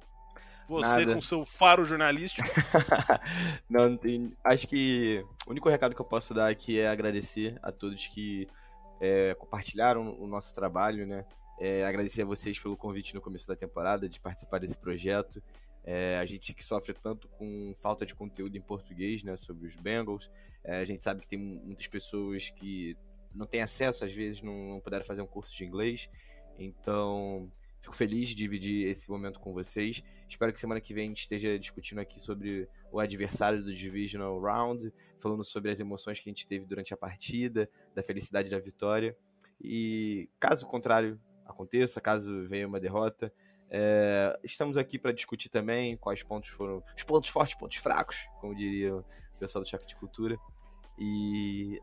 Você Nada. com seu faro jornalístico. [laughs] não, não tem- acho que o único recado que eu posso dar aqui é agradecer a todos que é, compartilharam o nosso trabalho, né? É, agradecer a vocês pelo convite no começo da temporada de participar desse projeto. É, a gente que sofre tanto com falta de conteúdo em português, né, sobre os Bengals. É, a gente sabe que tem muitas pessoas que não têm acesso, às vezes não, não puderam fazer um curso de inglês. Então, fico feliz de dividir esse momento com vocês. Espero que semana que vem a gente esteja discutindo aqui sobre o adversário do Divisional Round, falando sobre as emoções que a gente teve durante a partida, da felicidade da vitória. E caso contrário aconteça, caso venha uma derrota, é, estamos aqui para discutir também quais pontos foram os pontos fortes, pontos fracos, como diria o pessoal do Choque de Cultura. E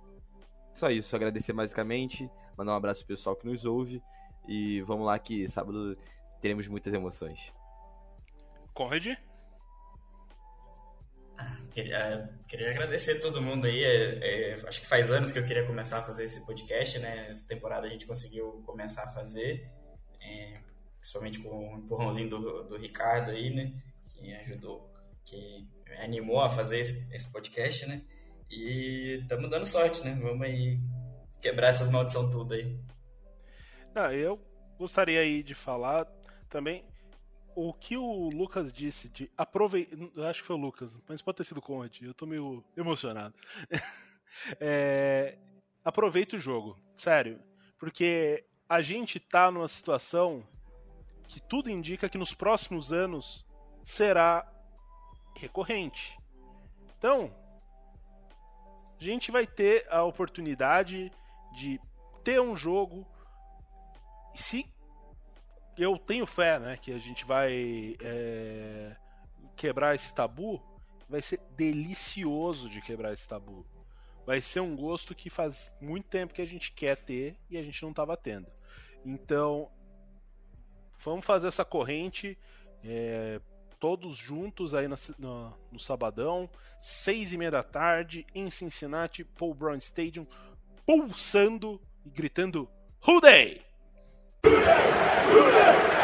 só isso, agradecer basicamente, mandar um abraço pro pessoal que nos ouve e vamos lá que sábado teremos muitas emoções. Conrad? Queria, queria agradecer todo mundo aí. É, é, acho que faz anos que eu queria começar a fazer esse podcast, né? Essa temporada a gente conseguiu começar a fazer, é, principalmente com o empurrãozinho do, do Ricardo aí, né? Que ajudou, que animou a fazer esse, esse podcast, né? E estamos dando sorte, né? Vamos aí quebrar essas maldição tudo aí. Não, eu gostaria aí de falar também o que o Lucas disse de aproveitar. Acho que foi o Lucas, mas pode ter sido o Conrad. Eu tô meio emocionado. [laughs] é, aproveita o jogo, sério. Porque a gente tá numa situação que tudo indica que nos próximos anos será recorrente. Então, a gente vai ter a oportunidade de ter um jogo. Se eu tenho fé, né, que a gente vai é, quebrar esse tabu, vai ser delicioso de quebrar esse tabu. Vai ser um gosto que faz muito tempo que a gente quer ter e a gente não estava tendo. Então, vamos fazer essa corrente é, todos juntos aí no, no sabadão, seis e meia da tarde, em Cincinnati, Paul Brown Stadium, pulsando e gritando Who Day! Rudy! Rudy!